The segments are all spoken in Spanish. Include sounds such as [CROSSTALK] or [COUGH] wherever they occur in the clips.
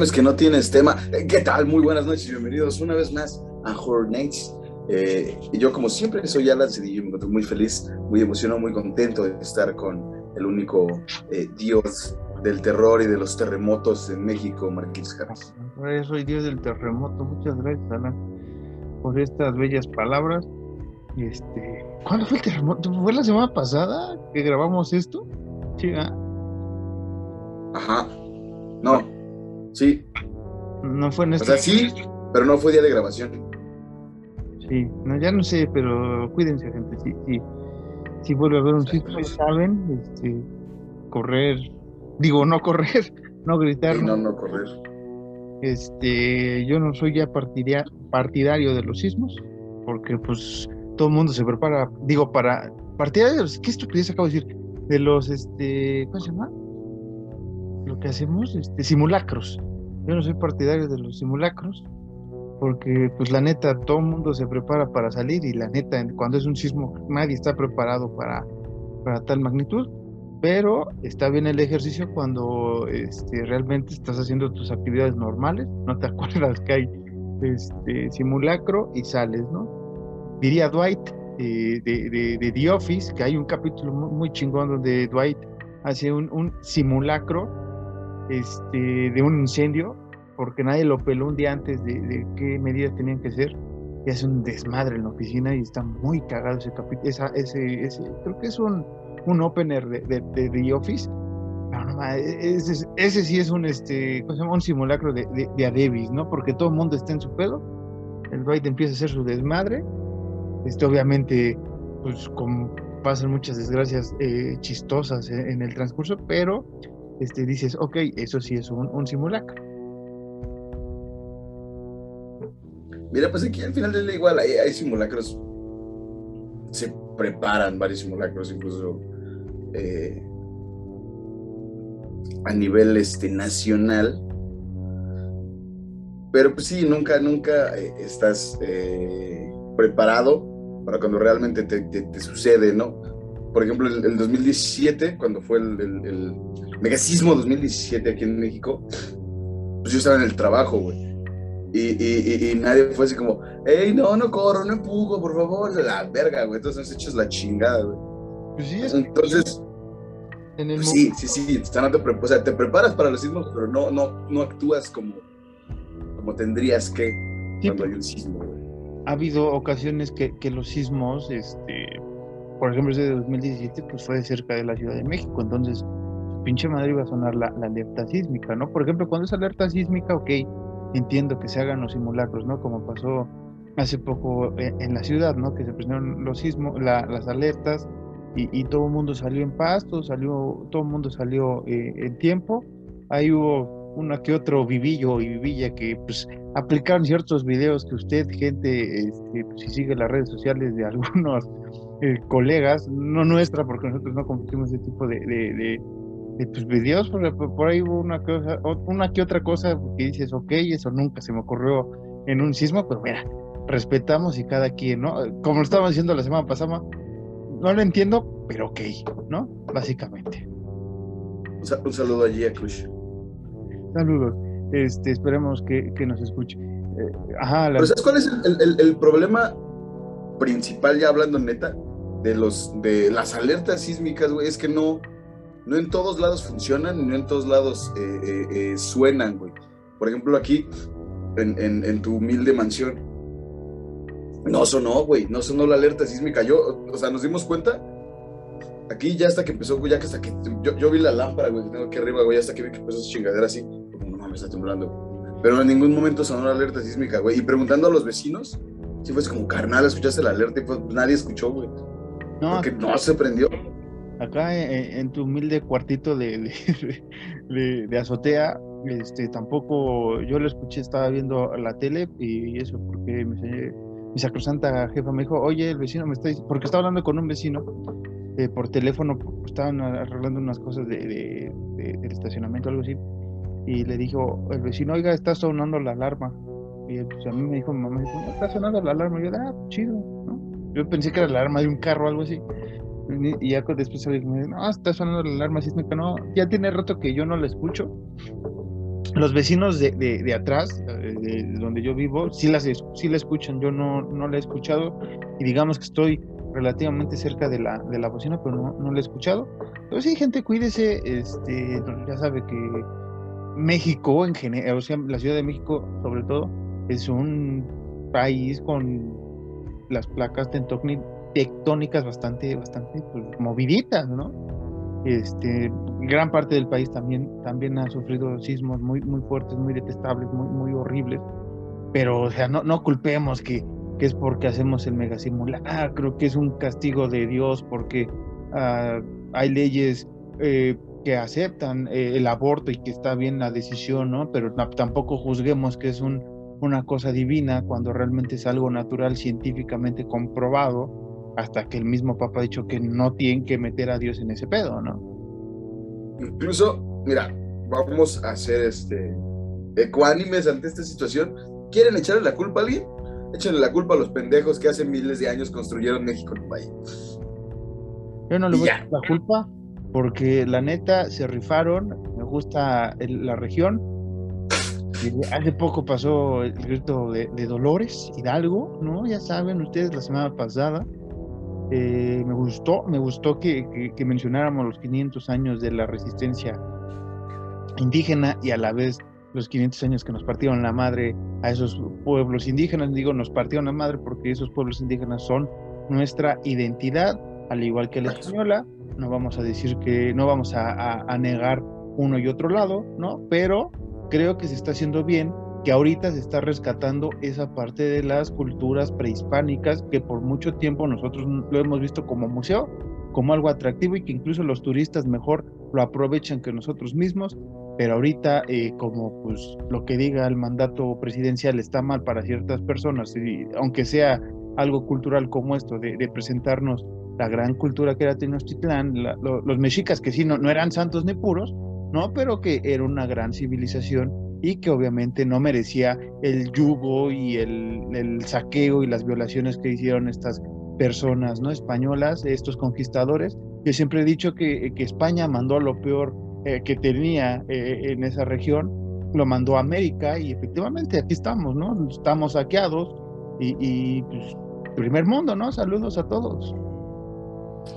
mames que no tienes tema. Eh, ¿Qué tal? Muy buenas noches y bienvenidos una vez más a Horror Nights. Eh, y yo como siempre soy Alan Cedillo, me encuentro muy feliz, muy emocionado, muy contento de estar con el único eh, dios del terror y de los terremotos en México, Marqués Jarras. Soy dios del terremoto, muchas gracias Alan por estas bellas palabras. Este, ¿Cuándo fue el terremoto? ¿Fue la semana pasada que grabamos esto? Sí, ¿ah? Ajá. Sí. No fue en este. O sea, sí, pero no fue día de grabación. Sí, no, ya no sé, pero cuídense, gente. Sí, sí. Si vuelve a haber un sitio, saben, este, correr, digo, no correr, [LAUGHS] no gritar. no, no correr. Este, yo no soy ya partidario de los sismos, porque pues todo el mundo se prepara, digo, para partidario de los, ¿qué estupidez acabo de decir? De los, este, ¿cómo se llama? lo que hacemos, este, simulacros. Yo no soy partidario de los simulacros, porque pues la neta, todo el mundo se prepara para salir y la neta, cuando es un sismo, nadie está preparado para, para tal magnitud, pero está bien el ejercicio cuando este, realmente estás haciendo tus actividades normales, no te [LAUGHS] acuerdas que hay este, simulacro y sales, ¿no? Diría Dwight eh, de, de, The Office, que hay un capítulo muy, chingón donde Dwight hace un, un simulacro este, de un incendio, porque nadie lo peló un día antes de, qué medidas tenían que ser, y hace un desmadre en la oficina y está muy cagado ese capítulo, ese, ese, creo que es un, un opener de, de, The Office, ese, ese, sí es un, este, un simulacro de, de, Adebis, ¿no? Porque todo el mundo está en su pedo, el Dwight empieza a hacer su desmadre, este, obviamente, pues como pasan muchas desgracias eh, chistosas en, en, el transcurso, pero este, dices, ok, eso sí es un, simulacro. Mira, pues aquí al final del día igual hay, simulacros, se preparan varios simulacros, incluso eh, a nivel este, nacional. Pero pues sí, nunca, nunca eh, estás eh, preparado para cuando realmente te, sucede, ¿no? Por ejemplo, el, el 2017, cuando fue el Megasismo 2017 aquí en México, pues yo estaba en el trabajo, güey. Y, nadie fue así como, hey, no, no corro, no empujo, por favor, la verga, güey. Entonces nos echas la chingada, güey. Pues sí, es Entonces, en el pues sí, sí, sí, o sea, te, o sea, te preparas para los sismos, pero no, no, no actúas como, como tendrías que cuando hay un sismo, güey. Ha habido ocasiones que, que los sismos, este, por ejemplo, ese de 2017, pues fue cerca de la Ciudad de México, entonces pinche madre iba a sonar la, alerta sísmica, ¿no? Por ejemplo, cuando es alerta sísmica, ok, entiendo que se hagan los simulacros, ¿no? Como pasó hace poco eh, en, la ciudad, ¿no? Que se presentaron los sismos, las alertas y, todo el mundo salió en paz, todo, salió, todo el mundo salió eh, en tiempo. Ahí hubo una que otro vivillo y vivilla que pues aplicaron ciertos videos que usted, gente, este, pues, si sigue las redes sociales de algunos eh, colegas, no nuestra, porque nosotros no compartimos ese tipo de tus videos, por, por ahí hubo una, cosa, una que otra cosa que dices, ok, eso nunca se me ocurrió en un sismo, pero mira, respetamos y cada quien, ¿no? Como lo estábamos diciendo la semana pasada, no lo entiendo, pero ok, ¿no? Básicamente. Un saludo allí a Kush. Saludos. Este, esperemos que, que nos escuche. Eh, ajá, Pero ¿sabes cuál es el, el, el, problema principal, ya hablando neta, de los de las alertas sísmicas, güey? Es que no, no en todos lados funcionan, no en todos lados eh, eh, eh, suenan, güey. Por ejemplo, aquí, en, tu humilde mansión, no sonó, güey, no sonó la alerta sísmica. Yo, o sea, nos dimos cuenta, aquí ya hasta que empezó, güey, ya que hasta que, yo, vi la lámpara, güey, que tengo aquí arriba, güey, hasta que vi que empezó esa chingadera así, como, no mames, está temblando. Pero en ningún momento sonó la alerta sísmica, güey. Y preguntando a los vecinos, sí fue como, carnal, escuchaste la alerta y pues nadie escuchó, güey. No, porque no se prendió acá en, tu humilde cuartito [LAUGHS] de, de, azotea, este, tampoco yo lo escuché, estaba viendo la tele y eso, porque mi sacrosanta jefa me dijo, oye, el vecino me está porque estaba hablando con un vecino eh, por teléfono, estaban arreglando unas cosas de, del estacionamiento, algo así, y le dijo el vecino, oiga, está sonando la alarma. Y pues, a mí me dijo, mi mamá, está sonando la alarma. Y yo, ah, chido, ¿no? Yo pensé que era la alarma de un carro o algo así. Y ya después me dice, no, está sonando la alarma sísmica, no, ya tiene rato que yo no la escucho. los vecinos de, de, atrás, de, donde yo vivo, sí, las, sí la escuchan, yo no, no la he escuchado y digamos que estoy relativamente cerca de la, de la bocina, pero no, no la he escuchado. Pero sí, gente, cuídese, este, ya sabe que México en general, o sea, la Ciudad de México sobre todo, es un país con las placas tectónicas bastante, bastante pues, moviditas, ¿no? Este, gran parte del país también, también ha sufrido sismos muy, muy fuertes, muy detestables, muy, muy horribles. Pero, o sea, no, no culpemos que, que es porque hacemos el mega creo que es un castigo de Dios porque uh, hay leyes eh, que aceptan eh, el aborto y que está bien la decisión, ¿no? Pero tampoco juzguemos que es un, una cosa divina cuando realmente es algo natural, científicamente comprobado, hasta que el mismo Papa ha dicho que no tienen que meter a Dios en ese pedo, ¿no? Incluso, mira, vamos a hacer este ecuánimes ante esta situación. ¿Quieren echarle la culpa a alguien? Échenle la culpa a los pendejos que hace miles de años construyeron México en un país. Yo no le voy a echar la culpa porque la neta se rifaron, me gusta la región. hace poco pasó el grito de, Dolores Hidalgo, ¿no? Ya saben ustedes la semana pasada. Eh, me gustó, me gustó que, que, mencionáramos los 500 años de la resistencia indígena y a la vez los 500 años que nos partieron la madre a esos pueblos indígenas. Digo, nos partieron la madre porque esos pueblos indígenas son nuestra identidad, al igual que la española, no vamos a decir que no vamos a, negar uno y otro lado, ¿no? Pero creo que se está haciendo bien, que ahorita se está rescatando esa parte de las culturas prehispánicas que por mucho tiempo nosotros lo hemos visto como museo, como algo atractivo y que incluso los turistas mejor lo aprovechan que nosotros mismos, pero ahorita eh, como pues lo que diga el mandato presidencial está mal para ciertas personas, y aunque sea algo cultural como esto, de, presentarnos la gran cultura que era Tenochtitlán, los mexicas que sí, no, no eran santos ni puros, ¿no? Pero que era una gran civilización y que obviamente no merecía el yugo y el, saqueo y las violaciones que hicieron estas personas, ¿no? Españolas, estos conquistadores. Yo siempre he dicho que, que España mandó lo peor eh, que tenía eh, en esa región, lo mandó a América y efectivamente aquí estamos, ¿no? Estamos saqueados y, y pues, primer mundo, ¿no? Saludos a todos.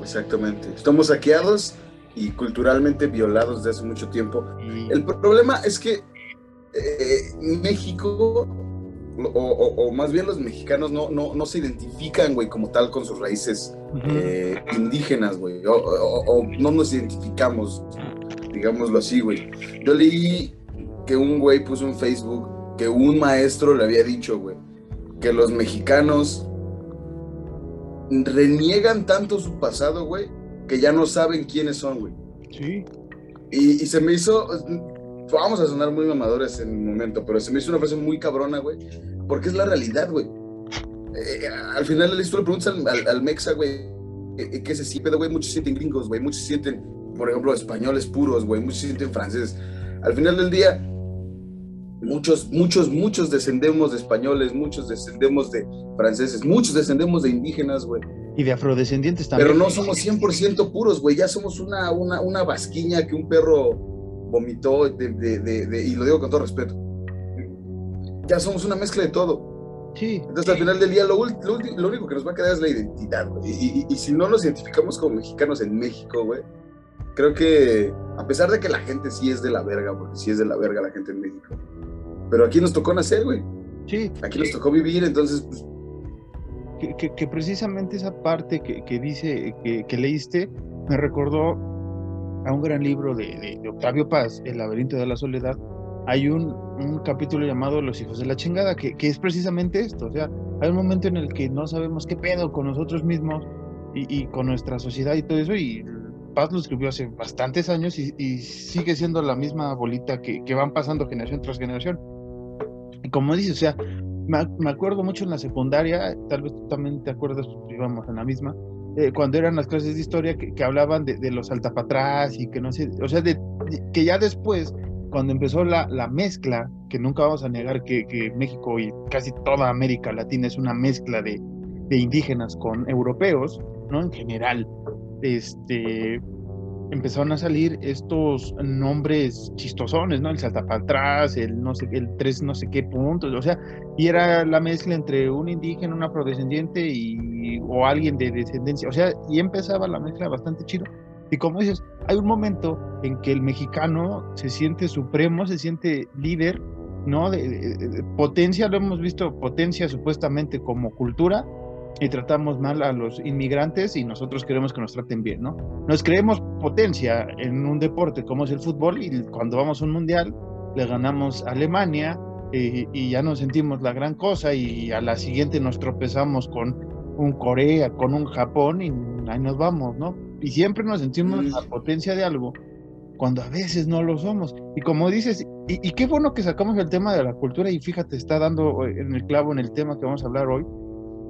Exactamente. Estamos saqueados y culturalmente violados desde hace mucho tiempo. El problema es que eh, México, o, más bien los mexicanos, no, no, no se identifican, güey, como tal con sus raíces eh, indígenas, güey. O, no nos identificamos, digámoslo así, güey. Yo leí que un güey puso en Facebook que un maestro le había dicho, güey, que los mexicanos reniegan tanto su pasado, güey, que ya no saben quiénes son, güey. Sí. Y, se me hizo, vamos a sonar muy mamadores en un momento, pero se me hizo una frase muy cabrona, güey, porque es la realidad, güey. Eh, al final de la historia preguntas al, Mexa, güey, eh, ¿qué se siente, güey? Muchos sienten gringos, güey, muchos sienten, por ejemplo, españoles puros, güey, muchos sienten franceses. Al final del día, Muchos, muchos, muchos descendemos de españoles, muchos descendemos de franceses, muchos descendemos de indígenas, güey. Y de afrodescendientes también. Pero no somos 100% puros, güey. Ya somos una, una, una vasquiña que un perro vomitó, de, y lo digo con todo respeto. Ya somos una mezcla de todo. Sí. Entonces, al final del día, lo, lo, único que nos va a quedar es la identidad, güey. Y, y, si no nos identificamos como mexicanos en México, güey, creo que, a pesar de que la gente sí es de la verga, porque sí es de la verga la gente en México, pero aquí nos tocó nacer, güey. Sí. Aquí nos tocó vivir, entonces, pues... Que, precisamente esa parte que, dice, que, leíste, me recordó a un gran libro de, Octavio Paz, El laberinto de la soledad. Hay un, capítulo llamado Los hijos de la chingada, que, es precisamente esto. O sea, hay un momento en el que no sabemos qué pedo con nosotros mismos y, con nuestra sociedad y todo eso, y Paz lo escribió hace bastantes años y, sigue siendo la misma bolita que, que, van pasando generación tras generación. Y como dices, o sea, me, acuerdo mucho en la secundaria, tal vez tú también te acuerdas, íbamos en la misma, eh, cuando eran las clases de historia que, hablaban de, los altapatrás y que no sé, o sea, de, que ya después, cuando empezó la, la mezcla, que nunca vamos a negar que, que, México y casi toda América Latina es una mezcla de, de indígenas con europeos, ¿no? En general, este, empezaron a salir estos nombres chistosones, ¿no? El saltapatrás, el no sé, el tres no sé qué puntos, o sea, y era la mezcla entre un indígena, un afrodescendiente y o alguien de descendencia, o sea, y empezaba la mezcla bastante chido. Y como dices, hay un momento en que el mexicano se siente supremo, se siente líder, ¿no? de potencia, lo hemos visto, potencia supuestamente como cultura, y tratamos mal a los inmigrantes y nosotros queremos que nos traten bien, ¿no? Nos creemos potencia en un deporte como es el fútbol y cuando vamos a un mundial le ganamos a Alemania y, ya nos sentimos la gran cosa y a la siguiente nos tropezamos con un Corea, con un Japón y ahí nos vamos, ¿no? Y siempre nos sentimos la potencia de algo cuando a veces no lo somos. Y como dices, y, y qué bueno que sacamos el tema de la cultura y fíjate, está dando en el clavo en el tema que vamos a hablar hoy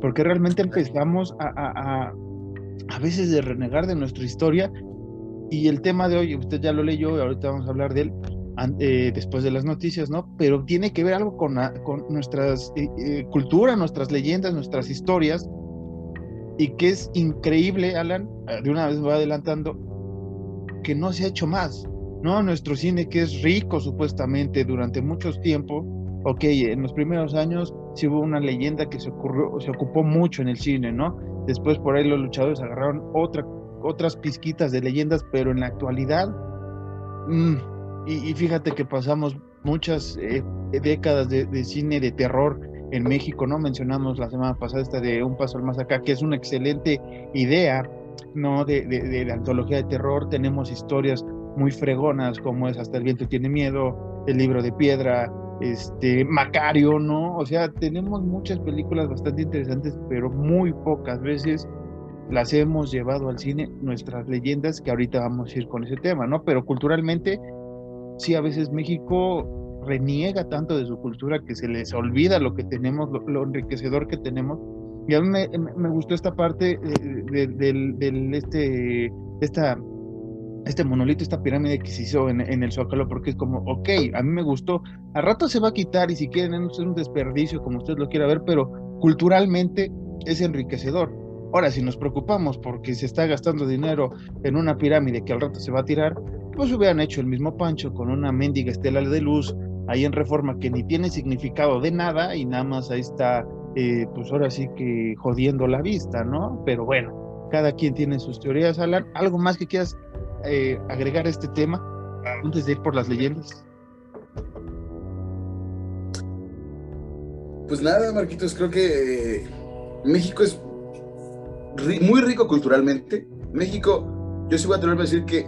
porque realmente empezamos a, a, a, veces de renegar de nuestra historia y el tema de hoy, usted ya lo leyó y ahorita vamos a hablar de él eh, después de las noticias, ¿no? Pero tiene que ver algo con, con nuestras eh, eh, cultura, nuestras leyendas, nuestras historias y que es increíble, Alan, de una vez va adelantando, que no se ha hecho más, ¿no? Nuestro cine que es rico supuestamente durante muchos tiempos, ok, en los primeros años sí hubo una leyenda que se, ocurrió, se ocupó mucho en el cine, ¿no? Después por ahí los luchadores agarraron otra, otras pizquitas de leyendas, pero en la actualidad, mm, y, fíjate que pasamos muchas eh, décadas de, cine de terror en México, ¿no? Mencionamos la semana pasada esta de Un Paso al Más Acá, que es una excelente idea, ¿no? De, de, de antología de terror, tenemos historias muy fregonas como es Hasta el viento tiene miedo, El libro de piedra, este, Macario, ¿no? O sea, tenemos muchas películas bastante interesantes, pero muy pocas veces las hemos llevado al cine, nuestras leyendas, que ahorita vamos a ir con ese tema, ¿no? Pero culturalmente, sí, a veces México reniega tanto de su cultura que se les olvida lo que tenemos, lo, enriquecedor que tenemos. Y a mí me, gustó esta parte del, del, este, este monolito, esta pirámide que se hizo en, el Zócalo, porque es como, ok, a mí me gustó, a rato se va a quitar y si quieren es un desperdicio, como usted lo quiera ver, pero culturalmente es enriquecedor. Ahora, si nos preocupamos porque se está gastando dinero en una pirámide que al rato se va a tirar, pues hubieran hecho el mismo pancho con una mendiga estela de luz ahí en reforma que ni tiene significado de nada y nada más ahí está, eh, pues ahora sí que jodiendo la vista, ¿no? Pero bueno, cada quien tiene sus teorías, Alan. ¿Algo más que quieras eh, agregar este tema antes de ir por las leyendas? Pues nada, Marquitos, creo que eh, México es muy rico culturalmente. México, yo sí voy a tener que decir que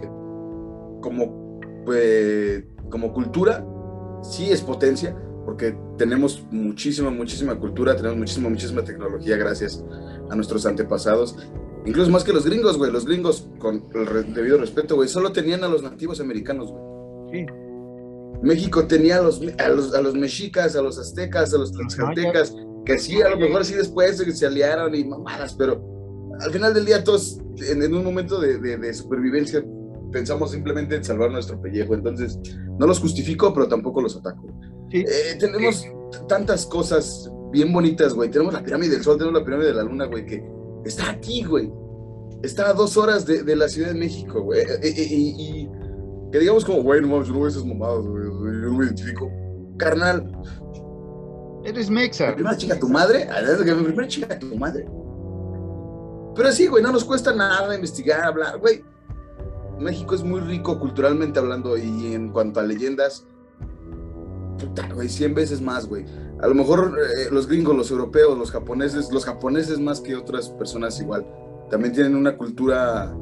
como, pues, como cultura, sí es potencia, porque tenemos muchísima, muchísima cultura, tenemos muchísima, muchísima tecnología gracias a nuestros antepasados. Incluso más que los gringos, güey. Los gringos, con el debido respeto, güey, solo tenían a los nativos americanos, güey. Sí. México tenía a los, a los, mexicas, a los aztecas, a los tlaxcaltecas, que sí, a lo mejor sí después se aliaron y mamadas, pero al final del día todos, en, un momento de, supervivencia, pensamos simplemente en salvar nuestro pellejo. Entonces, no los justifico, pero tampoco los ataco. Sí. Eh, tenemos tantas cosas bien bonitas, güey. Tenemos la pirámide del sol, tenemos la pirámide de la luna, güey, que Está aquí, güey. Está a dos horas de, la Ciudad de México, güey. Eh, eh, y, que digamos como, güey, no mames, yo no veo esas mamadas, güey. Yo no me identifico. Carnal. Eres mexa. Primera chica tu madre. Primera chica tu madre. Pero sí, güey, no nos cuesta nada investigar, hablar, güey. México es muy rico culturalmente hablando y en cuanto a leyendas, puta, güey, 100 veces más, güey. A lo mejor eh, los gringos, los europeos, los japoneses, los japoneses más que otras personas igual, también tienen una cultura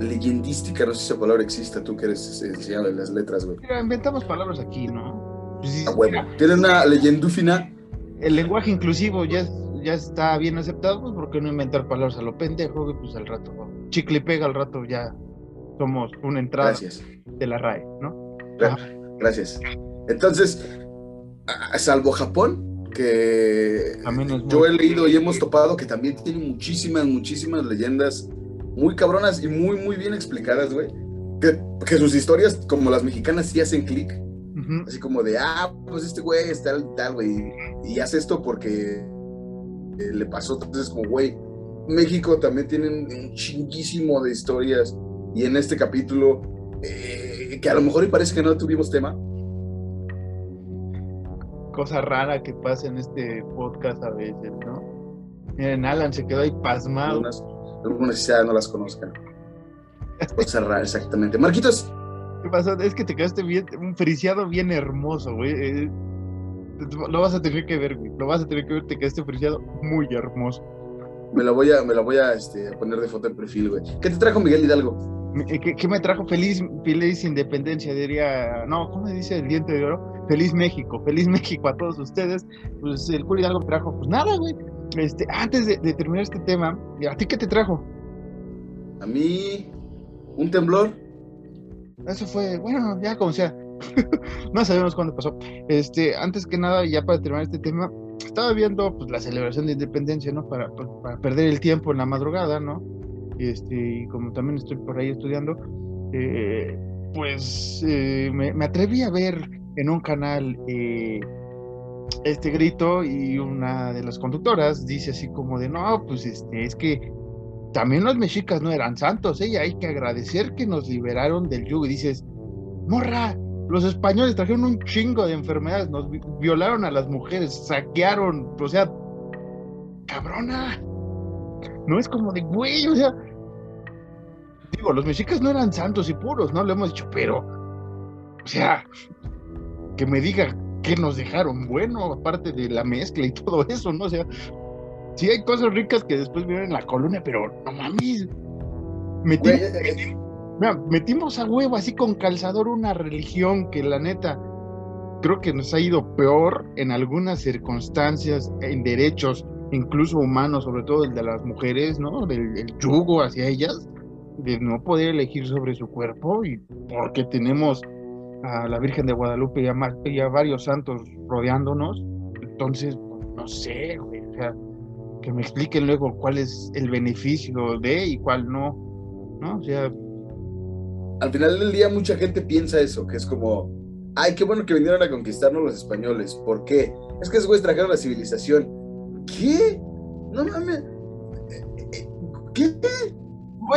leyendística, no sé si esa palabra exista, tú que eres enseñado en las letras, güey. Mira, inventamos palabras aquí, ¿no? Pues bueno, tienen una leyendúfina. El lenguaje inclusivo ya, ya está bien aceptado, pues ¿por qué no inventar palabras a lo pendejo? Pues al rato, chicle y pega al rato ya somos una entrada de la RAE, ¿no? Gracias. Entonces, salvo Japón, que yo he leído y hemos topado que también tiene muchísimas, muchísimas leyendas muy cabronas y muy, muy bien explicadas, güey. Que, que, sus historias, como las mexicanas, sí hacen clic. Así como de, ah, pues este güey es tal, tal, güey. Y hace esto porque eh, le pasó. Entonces, como, güey, México también tiene un chinguísimo de historias y en este capítulo, eh, que a lo mejor y parece que no tuvimos tema. Cosa rara que pasa en este podcast a veces, ¿no? Miren, Alan se quedó ahí pasmado. Algunas, algunas no las conozcan. Cosa rara, exactamente. Marquitos. ¿Qué pasó? Es que te quedaste bien, un friciado bien hermoso, güey. Eh, lo vas a tener que ver, güey. Lo vas a tener que ver, te quedaste friciado muy hermoso. Me la voy a, me la voy a este, poner de foto en perfil, güey. ¿Qué te trajo Miguel Hidalgo? Eh, ¿Qué, me trajo? Feliz, feliz independencia, diría. No, ¿cómo dice el diente de oro? Feliz México, feliz México a todos ustedes. Pues el Julio Hidalgo me trajo, pues nada, güey. Este, antes de, terminar este tema, ¿a ti qué te trajo? A mí, un temblor. Eso fue, bueno, ya como sea. [LAUGHS] no sabemos cuándo pasó. Este, antes que nada, ya para terminar este tema, estaba viendo pues, la celebración de independencia, ¿no? Para, para perder el tiempo en la madrugada, ¿no? Este, y como también estoy por ahí estudiando, eh, pues eh, me, atreví a ver en un canal eh, este grito y una de las conductoras dice así como de, no, pues este, es que también los mexicas no eran santos, ¿eh? hay que agradecer que nos liberaron del yugo. Y dices, morra, los españoles trajeron un chingo de enfermedades, nos violaron a las mujeres, saquearon, o sea, cabrona. No es como de, güey, o sea, digo, los mexicas no eran santos y puros, ¿no? Lo hemos dicho, pero, o sea, que me diga que nos dejaron bueno, aparte de la mezcla y [LAUGHS] todo eso, ¿no? O sea, sí hay cosas ricas que después vienen en la colonia, pero no mames. Metimos, metimos a huevo así con calzador una religión que la neta creo que nos ha ido peor en algunas circunstancias, en derechos, incluso humanos, sobre todo el de las mujeres, ¿no? Del el yugo hacia ellas de no poder elegir sobre su cuerpo y porque tenemos a la Virgen de Guadalupe y a, varios santos rodeándonos, entonces, no sé, güey, o sea, que me expliquen luego cuál es el beneficio de y cuál no, ¿no? O sea... Al final del día mucha gente piensa eso, que es como, ay, qué bueno que vinieron a conquistarnos los españoles, ¿por qué? Es que esos güeyes trajeron la civilización. ¿Qué? No mames. Eh,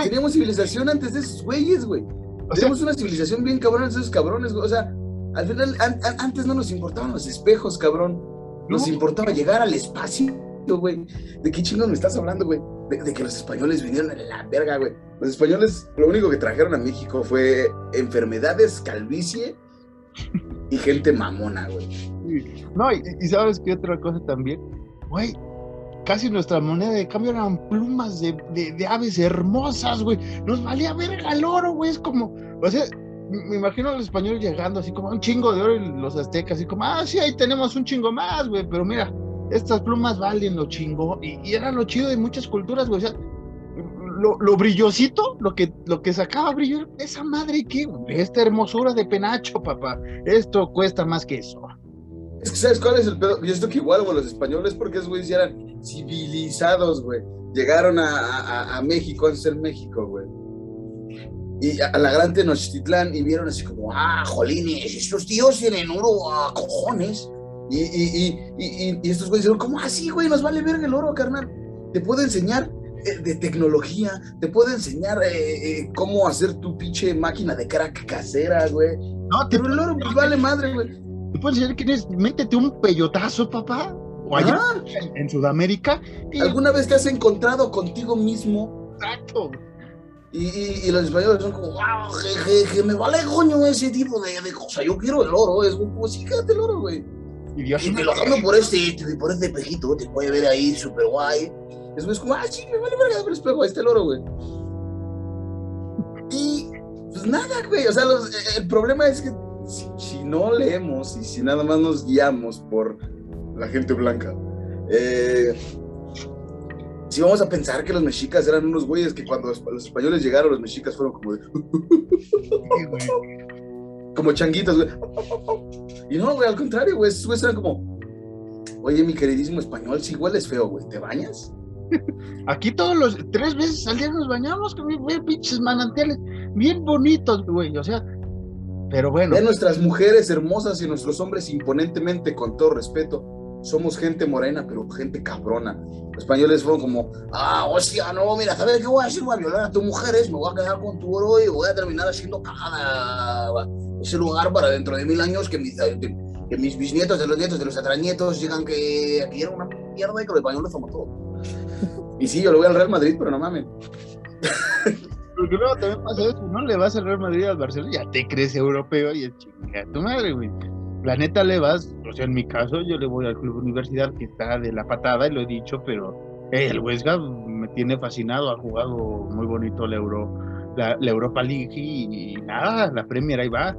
Teníamos civilización antes de esos güeyes, güey. Teníamos una civilización bien cabrón de esos cabrones, güey. O sea, al final, antes no nos importaban los espejos, cabrón. Nos importaba llegar al espacio, güey. ¿De qué chingos me estás hablando, güey? De, que los españoles vinieron a la verga, güey. Los españoles, lo único que trajeron a México fue enfermedades, calvicie y gente mamona, güey. No, y, y sabes qué otra cosa también, güey casi nuestra moneda de cambio eran plumas de, de, aves hermosas, güey. Nos valía verga el oro, güey. Es como, o sea, me imagino a los españoles llegando así como un chingo de oro y los aztecas, así como, ah, sí, ahí tenemos un chingo más, güey, pero mira, estas plumas valen lo chingo. Y, y era lo chido de muchas culturas, güey. O sea, lo, lo, brillosito, lo que, lo que sacaba brillo, esa madre que, esta hermosura de penacho, papá. Esto cuesta más que eso. Es que, ¿sabes cuál es el pedo? Yo estoy que igual, güey, los españoles, porque esos güeyes eran civilizados, güey. Llegaron a, a, México antes de ser México, güey. Y a, la gran Tenochtitlán y vieron así como, ah, jolines, estos tíos tienen oro a cojones. Y, y, y, y, estos güeyes dijeron, ¿cómo así, güey? Nos vale ver el oro, carnal. Te puedo enseñar eh, de tecnología, te puedo enseñar eh, eh, cómo hacer tu pinche máquina de crack casera, güey. No, Pero el oro, pues vale madre, güey ¿Te puedes decir quién es? Métete un peyotazo, papá. O allá en, Sudamérica. ¿Alguna vez te has encontrado contigo mismo? Exacto. Y, y, los españoles son como, wow, je, me vale coño ese tipo de, de cosas. Yo quiero el oro, es como, sí, quédate el oro, güey. Y, y te lo cambio por este, por este espejito, te puede ver ahí súper guay. Es como, ah, sí, me vale verga el espejo, ahí está el oro, güey. Y pues nada, güey, o sea, los, el problema es que si, no leemos y si nada más nos guiamos por la gente blanca, eh, si vamos a pensar que los mexicas eran unos güeyes que cuando los españoles llegaron, los mexicas fueron como de. como changuitos, güey. Y no, güey, al contrario, güey, esos güeyes eran como. Oye, mi queridísimo español, si hueles feo, güey, ¿te bañas? Aquí todos los tres veces al día nos bañamos con pinches manantiales bien bonitos, güey. O sea, pero bueno. Ve nuestras mujeres hermosas y nuestros hombres imponentemente, con todo respeto, somos gente morena, pero gente cabrona. Los españoles fueron como, ah, hostia, no, mira, ¿sabes qué voy a hacer? Voy a violar a tus mujeres, me voy a quedar con tu oro y voy a terminar haciendo cagada ese lugar para dentro de mil años que mis, que mis bisnietos de los nietos de los atrañetos digan que aquí era una mierda y que los españoles somos todo. Y sí, yo le voy al Real Madrid, pero no mames. [LAUGHS] Porque luego también pasa eso, no le vas al Real Madrid al Barcelona, ya te crees europeo y es chingada tu madre, güey. La neta le vas, o sea, en mi caso, yo le voy al Club Universidad que está de la patada, y lo he dicho, pero eh, el Huesca me tiene fascinado, ha jugado muy bonito la, Euro, la, Europa League y, nada, la Premier ahí va.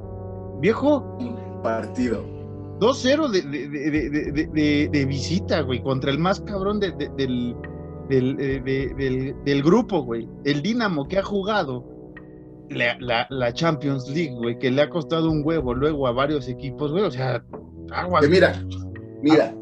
Viejo. Partido. 2-0 de, de, de, de, visita, güey, contra el más cabrón del, eh, del, grupo, güey. El Dinamo que ha jugado la, la, Champions League, güey, que le ha costado un huevo luego a varios equipos, güey. O sea, agua. mira, mira,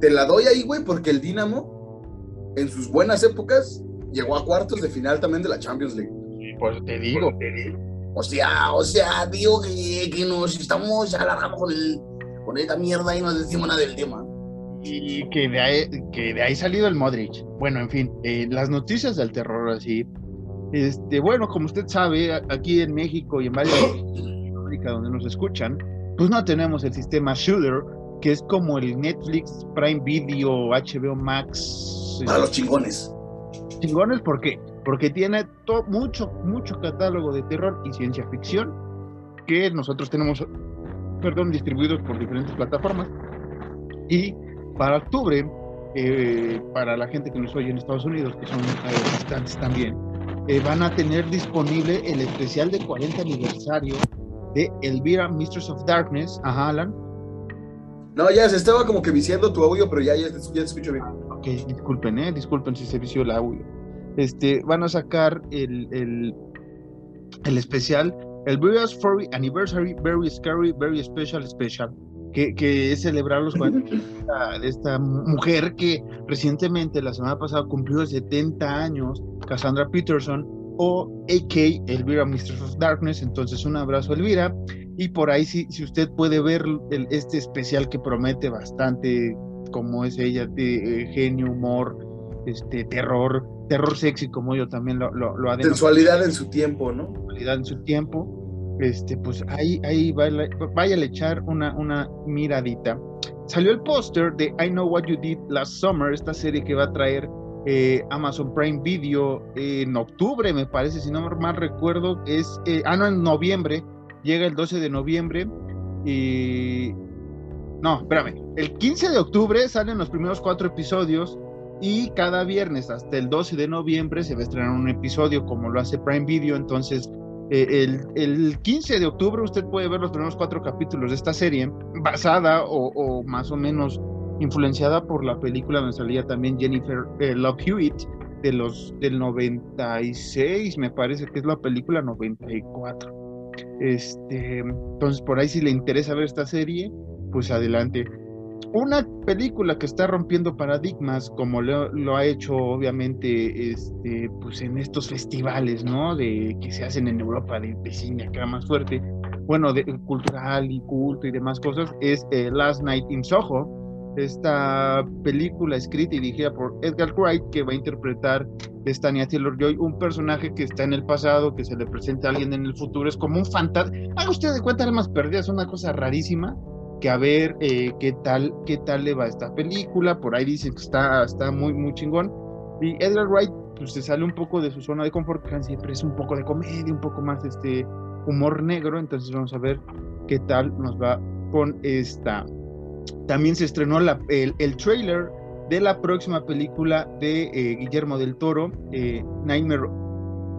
te la doy ahí, güey, porque el Dinamo, en sus buenas épocas, llegó a cuartos de final también de la Champions League. Pues te digo, te digo. O sea, o sea, digo que, que nos estamos alargando con, el, con esta mierda y no decimos nada del tema y que de ahí, que de ahí salido el Modric. Bueno, en fin, eh, las noticias del terror así. Este, bueno, como usted sabe, aquí en México y en varias [COUGHS] América donde nos escuchan, pues no tenemos el sistema Shooter, que es como el Netflix, Prime Video, HBO Max. Para los chingones. Chingones, ¿por qué? Porque tiene mucho, mucho catálogo de terror y ciencia ficción que nosotros tenemos, perdón, distribuidos por diferentes plataformas. Y para octubre, eh, para la gente que nos oye en Estados Unidos, que son bastantes también, eh, van a tener disponible el especial de 40 aniversario de Elvira, Mistress of Darkness. Ajá, Alan. No, ya se estaba como que viciando tu audio, pero ya, ya, te escucho bien. Ok, disculpen, eh, disculpen si se vició el audio. Este, van a sacar el, el, el especial, Elvira's 40 Anniversary, Very Scary, Very Special Special que, es celebrar los 40 de esta mujer que recientemente, la semana pasada, cumplió 70 años, Cassandra Peterson, o AK Elvira Mistress of Darkness. Entonces, un abrazo, Elvira. Y por ahí, si, si usted puede ver este especial que promete bastante, como es ella, de eh, genio, humor, este, terror, terror sexy, como yo también lo, lo, lo ha Sensualidad en su tiempo, ¿no? Sensualidad en su tiempo este, pues ahí, ahí vaya a echar una, una miradita. Salió el póster de I Know What You Did Last Summer, esta serie que va a traer eh, Amazon Prime Video en octubre, me parece, si no mal recuerdo, es, eh, ah, no, en noviembre, llega el 12 de noviembre y... No, espérame, el 15 de octubre salen los primeros cuatro episodios y cada viernes hasta el 12 de noviembre se va a estrenar un episodio como lo hace Prime Video, entonces eh, el, 15 de octubre usted puede ver los primeros cuatro capítulos de esta serie, basada o, más o menos influenciada por la película donde salía también Jennifer eh, Love Hewitt de los del 96, me parece que es la película 94. Este, entonces por ahí si le interesa ver esta serie, pues adelante. Una película que está rompiendo paradigmas, como lo, ha hecho obviamente este, pues en estos festivales, ¿no? De, que se hacen en Europa de, cine acá más fuerte, bueno, de, cultural y culto y demás cosas, es eh, Last Night in Soho, esta película escrita y dirigida por Edgar Wright, que va a interpretar de Tanya Taylor-Joy, un personaje que está en el pasado, que se le presenta a alguien en el futuro, es como un fantasma. Haga usted de cuenta, almas perdidas, una cosa rarísima, que a ver eh, qué tal qué tal le va esta película por ahí dicen que está está muy muy chingón. Y Edgar Wright pues se sale un poco de su zona de confort siempre es un poco de comedia un poco más este humor negro entonces vamos a ver qué tal nos va con esta. También se estrenó la, el, el trailer de la próxima película de eh, Guillermo del Toro eh, Nightmare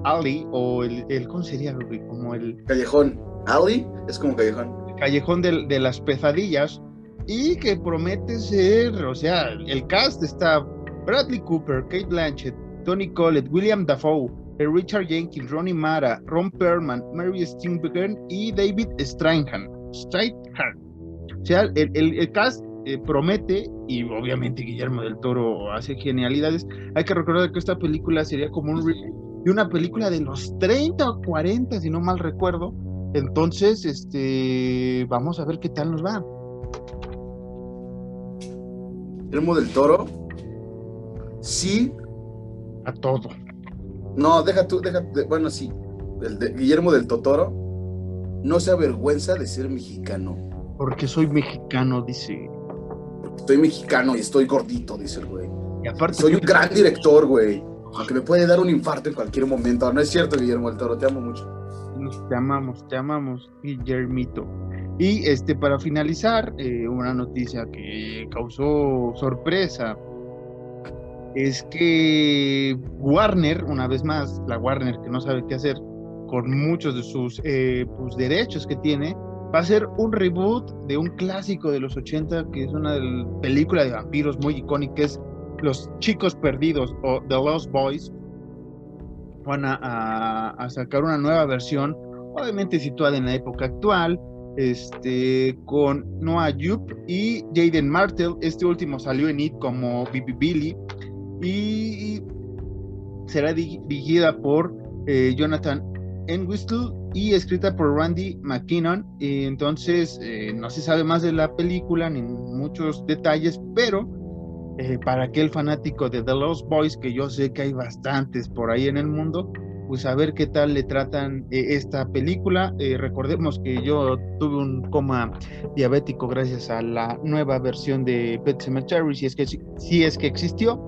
Alley o el, el ¿cómo sería como el callejón Alley es como callejón Callejón de, las Pesadillas y que promete ser, o sea, el cast está Bradley Cooper, Kate Blanchett, Tony Collett, William Dafoe, Richard Jenkins, Ronnie Mara, Ron Perlman, Mary Steenburgen y David Steinhan. O sea, el, cast eh, promete y obviamente Guillermo del Toro hace genialidades. Hay que recordar que esta película sería como un de una película de los 30 o 40, si no mal recuerdo, entonces, este, vamos a ver qué tal nos va. Guillermo del Toro, sí. A todo. No, deja tú, deja, bueno, sí. El de Guillermo del Totoro no se avergüenza de ser mexicano. Porque soy mexicano, dice. Estoy mexicano y estoy gordito, dice el güey. Y aparte. Soy un gran director, güey. Aunque me puede dar un infarto en cualquier momento. No es cierto, Guillermo del Toro, te amo mucho. Te amamos, te amamos. Y este, para finalizar, eh, una noticia que causó sorpresa es que Warner, una vez más, la Warner que no sabe qué hacer con muchos de sus eh, pues, derechos que tiene, va a ser un reboot de un clásico de los 80 que es una película de vampiros muy icónica, es Los Chicos Perdidos o The Lost Boys. Van a, sacar una nueva versión, obviamente situada en la época actual, este, con Noah Jupe y Jaden Martell. Este último salió en It como Bibi Billy y será dirigida por eh, Jonathan Entwistle y escrita por Randy McKinnon. entonces, eh, no se sabe más de la película ni muchos detalles, pero eh, para aquel fanático de The Lost Boys, que yo sé que hay bastantes por ahí en el mundo, pues a ver qué tal le tratan eh, esta película. Eh, recordemos que yo tuve un coma diabético gracias a la nueva versión de Pet Cemetery, si es que, si es que existió,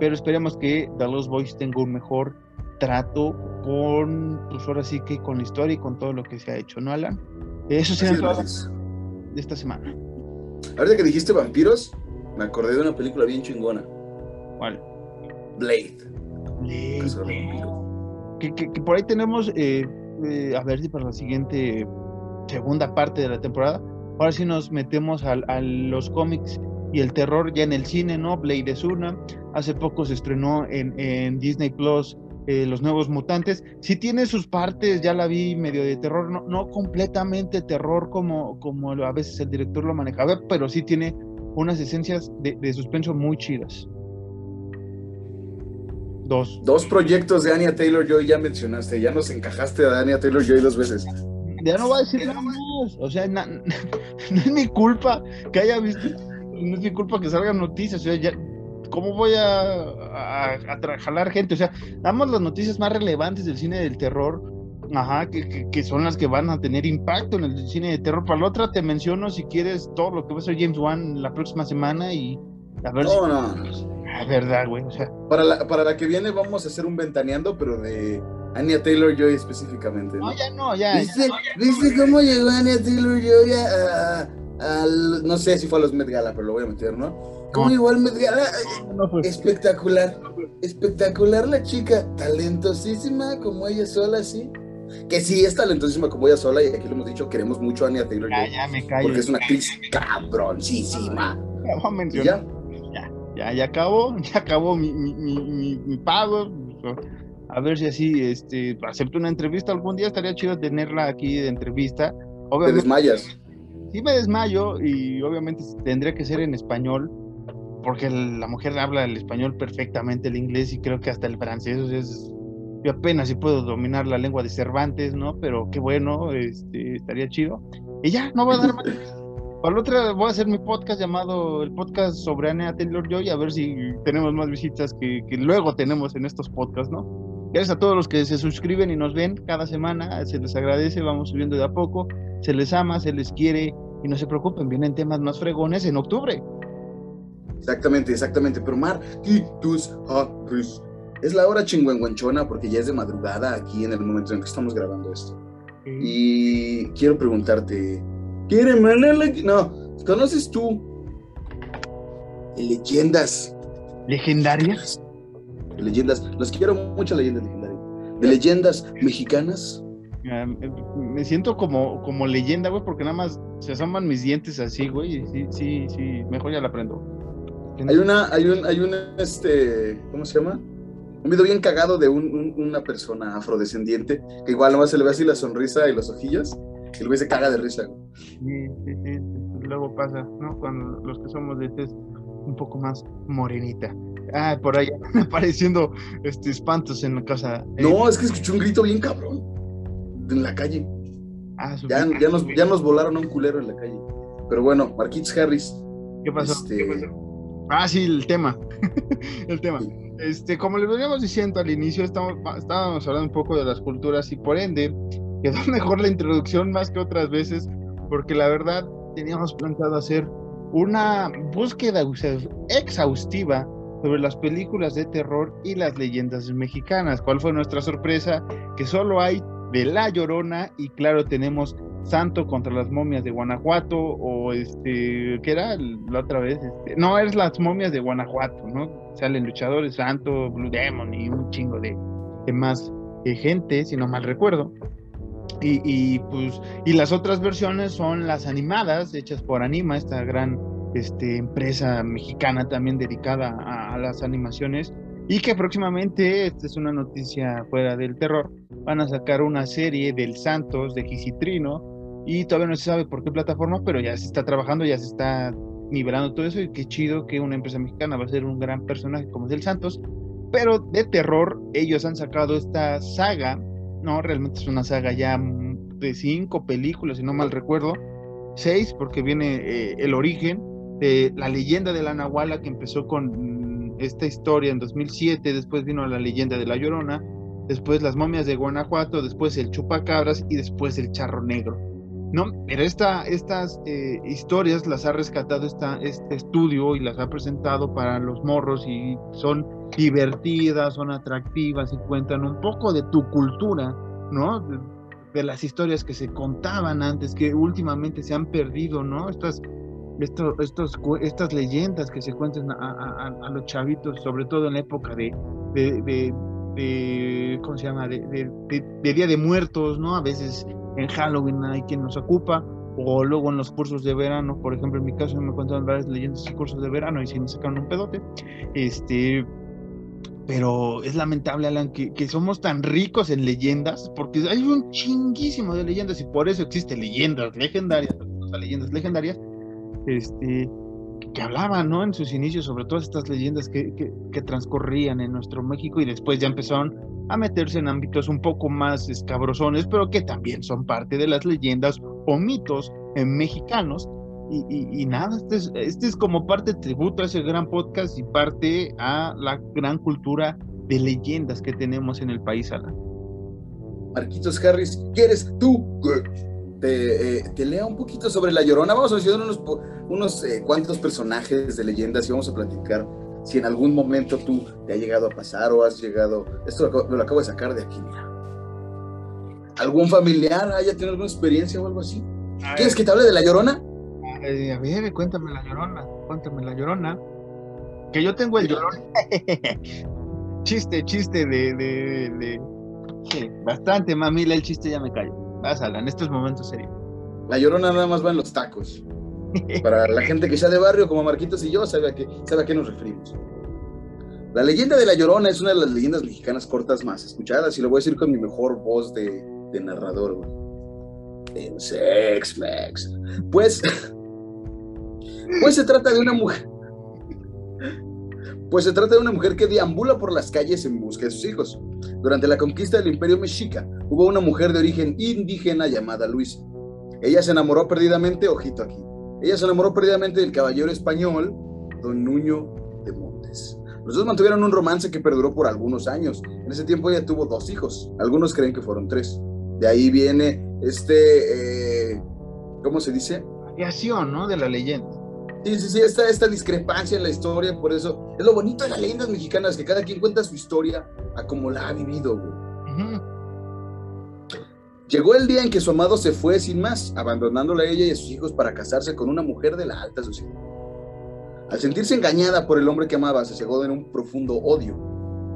pero esperemos que The Lost Boys tenga un mejor trato con, pues ahora sí que con la historia y con todo lo que se ha hecho, ¿no, Alan? Eso será de esta semana. Ahorita que dijiste vampiros, me acordé de una película bien chingona. ¿Cuál? Blade. Blade que, por ahí tenemos, eh, eh, a ver si para la siguiente segunda parte de la temporada, ahora sí nos metemos a, los cómics y el terror ya en el cine, ¿no? Blade es una, hace poco se estrenó en, Disney Plus eh, Los Nuevos Mutantes, sí tiene sus partes, ya la vi medio de terror, no, no completamente terror como, como a veces el director lo manejaba, pero sí tiene unas esencias de, de suspenso muy chidas. Dos. Dos proyectos de Anya Taylor Joy ya mencionaste, ya nos encajaste a Anya Taylor Joy dos veces. Ya no voy a decir nada más. O sea, [LAUGHS] no es mi culpa que haya visto, no es mi culpa que salgan noticias. O sea, ya, ¿cómo voy a, a, jalar gente? O sea, damos las noticias más relevantes del cine del terror, ajá, que, que, son las que van a tener impacto en el cine de terror. Para la otra te menciono si quieres todo lo que va a ser James Wan la próxima semana y a ver no, No. Ah, verdad, güey. O sea. Para la, para la que viene vamos a hacer un ventaneando, pero de Anya Taylor Joy específicamente. No, ya no, ya. ¿Viste, ¿viste cómo llegó Anya Taylor Joy a, no sé si fue a los Met Gala, pero lo voy a meter, ¿no? ¿Cómo llegó al Met Gala? Espectacular. Espectacular la chica. Talentosísima como ella sola, sí. Que sí, es talentosísima como ella sola, y aquí lo hemos dicho, queremos mucho a Anya Taylor. Ya, ya me callo. Porque es una actriz cabroncísima. Ya, ya, ya acabó, [LAUGHS] ya acabó mi, mi, pago. A ver si así este, acepto una entrevista algún día, estaría chido tenerla aquí de entrevista. Obviamente, ¿Te desmayas? Sí me desmayo y obviamente tendría que ser en español, porque la mujer habla el español perfectamente, el inglés y creo que hasta el francés. es, yo apenas si puedo dominar la lengua de Cervantes, ¿no? Pero qué bueno, este, estaría chido. Y ya, no voy a dar más. [LAUGHS] Para la otra voy a hacer mi podcast llamado el podcast sobre Anea Taylor Joy, a ver si tenemos más visitas que, luego tenemos en estos podcasts, ¿no? Gracias a todos los que se suscriben y nos ven cada semana, se les agradece, vamos subiendo de a poco, se les ama, se les quiere y no se preocupen, vienen temas más fregones en octubre. Exactamente, exactamente, pero Mar, tus es la hora chingüengüenchona porque ya es de madrugada aquí en el momento en que estamos grabando esto. Y quiero preguntarte, ¿Quiere No, ¿conoces tú leyendas? ¿Legendarias? Leyendas, los quiero mucho leyendas legendarias. ¿De leyendas mexicanas? me siento como, como leyenda, güey, porque nada más se asoman mis dientes así, güey. Sí, sí, sí, mejor ya la aprendo. Hay una, hay un, hay un, este, ¿cómo se llama? Un video bien cagado de una persona afrodescendiente, que igual nomás se le ve así la sonrisa y los ojillos, el güey se caga de risa. Sí, sí, sí, luego pasa, ¿no? Con los que somos de test un poco más morenita. Ah, por ahí [LAUGHS] apareciendo este, espantos en la casa. No, es que escuché un grito bien cabrón en la calle. Ah, ya, ya, nos, ya nos volaron a un culero en la calle. Pero bueno, Marquitos Harris. ¿Qué pasó? Este, Ah, sí, el tema. [LAUGHS] el tema. Este, como les veníamos diciendo al inicio, estamos, estábamos hablando un poco de las culturas y por ende [LAUGHS] quedó mejor la introducción más que otras veces, porque la verdad teníamos planteado hacer una búsqueda exhaustiva sobre las películas de terror y las leyendas mexicanas. ¿Cuál fue nuestra sorpresa? Que solo hay de La Llorona y claro tenemos Santo contra las momias de Guanajuato o este, ¿qué era la otra vez? Este, no, es las momias de Guanajuato, ¿no? Salen luchadores Santo, Blue Demon y un chingo de, más eh, gente, si no mal recuerdo. Y, pues, y las otras versiones son las animadas, hechas por Anima, esta gran este, empresa mexicana también dedicada a, las animaciones. Y que próximamente, esta es una noticia fuera del terror, van a sacar una serie del Santos de Gisitrino. Y todavía no se sabe por qué plataforma, pero ya se está trabajando, ya se está nivelando todo eso. Y qué chido que una empresa mexicana va a ser un gran personaje como es el Santos. Pero de terror, ellos han sacado esta saga no, realmente es una saga ya de cinco películas, si no mal recuerdo. Seis, porque viene eh, el origen de la leyenda de la Nahuala, que empezó con esta historia en 2007, después vino la leyenda de la Llorona, después las momias de Guanajuato, después el chupacabras y después el charro negro. ¿no? Pero esta, estas eh, historias las ha rescatado esta, este estudio y las ha presentado para los morros y son divertidas, son atractivas y cuentan un poco de tu cultura, ¿no? De, las historias que se contaban antes, que últimamente se han perdido, ¿no? Estas, estos, estos, estas leyendas que se cuentan a, los chavitos, sobre todo en la época de, de, de ¿cómo se llama? De, Día de Muertos, ¿no? A veces en Halloween hay quien nos ocupa, o luego en los cursos de verano, por ejemplo, en mi caso me cuentan varias leyendas y cursos de verano y si me sacan un pedote, este, pero es lamentable, Alan, que, que, somos tan ricos en leyendas, porque hay un chinguísimo de leyendas y por eso existen leyendas legendarias, leyendas legendarias, este, que hablaban, ¿no? En sus inicios sobre todas estas leyendas que, que, que transcurrían en nuestro México y después ya empezaron a meterse en ámbitos un poco más escabrosones, pero que también son parte de las leyendas o mitos mexicanos. Y, nada, este es, este es como parte tributo a ese gran podcast y parte a la gran cultura de leyendas que tenemos en el país, Alan. Marquitos Harris, ¿quieres tú? Te, eh, te, lea un poquito sobre La Llorona. Vamos a mencionar unos, unos eh, cuantos personajes de leyendas y vamos a platicar si en algún momento tú te ha llegado a pasar o has llegado, esto lo, lo acabo de sacar de aquí, mira. ¿Algún familiar haya tenido alguna experiencia o algo así? ¿Quieres que te hable de la llorona? a ver, cuéntame la llorona, cuéntame la llorona. Que yo tengo el llorón. [LAUGHS] chiste, chiste de, de, de... Sí, bastante, mamila, el chiste ya me callo. Vas, en estos momentos serio. La llorona nada más va en los tacos. Para la gente que sea de barrio como Marquitos y yo, sabe a qué, sabe a qué nos referimos. La leyenda de La Llorona es una de las leyendas mexicanas cortas más escuchadas y lo voy a decir con mi mejor voz de, de narrador, En Sex Max. Pues, pues se trata de una mujer. Pues se trata de una mujer que deambula por las calles en busca de sus hijos. Durante la conquista del Imperio Mexica, hubo una mujer de origen indígena llamada Luisa. Ella se enamoró perdidamente, ojito aquí, ella se enamoró perdidamente del caballero español, don Nuño de Montes. Los dos mantuvieron un romance que perduró por algunos años. En ese tiempo ella tuvo dos hijos. Algunos creen que fueron tres. De ahí viene este, eh, ¿cómo se dice? Variación, ¿no? De la leyenda. Sí, sí, sí, esta, esta discrepancia en la historia, por eso es lo bonito de las leyendas mexicanas, que cada quien cuenta su historia a como la ha vivido, güey. Llegó el día en que su amado se fue sin más, abandonándola a ella y a sus hijos para casarse con una mujer de la alta sociedad. Al sentirse engañada por el hombre que amaba, se cegó en un profundo odio.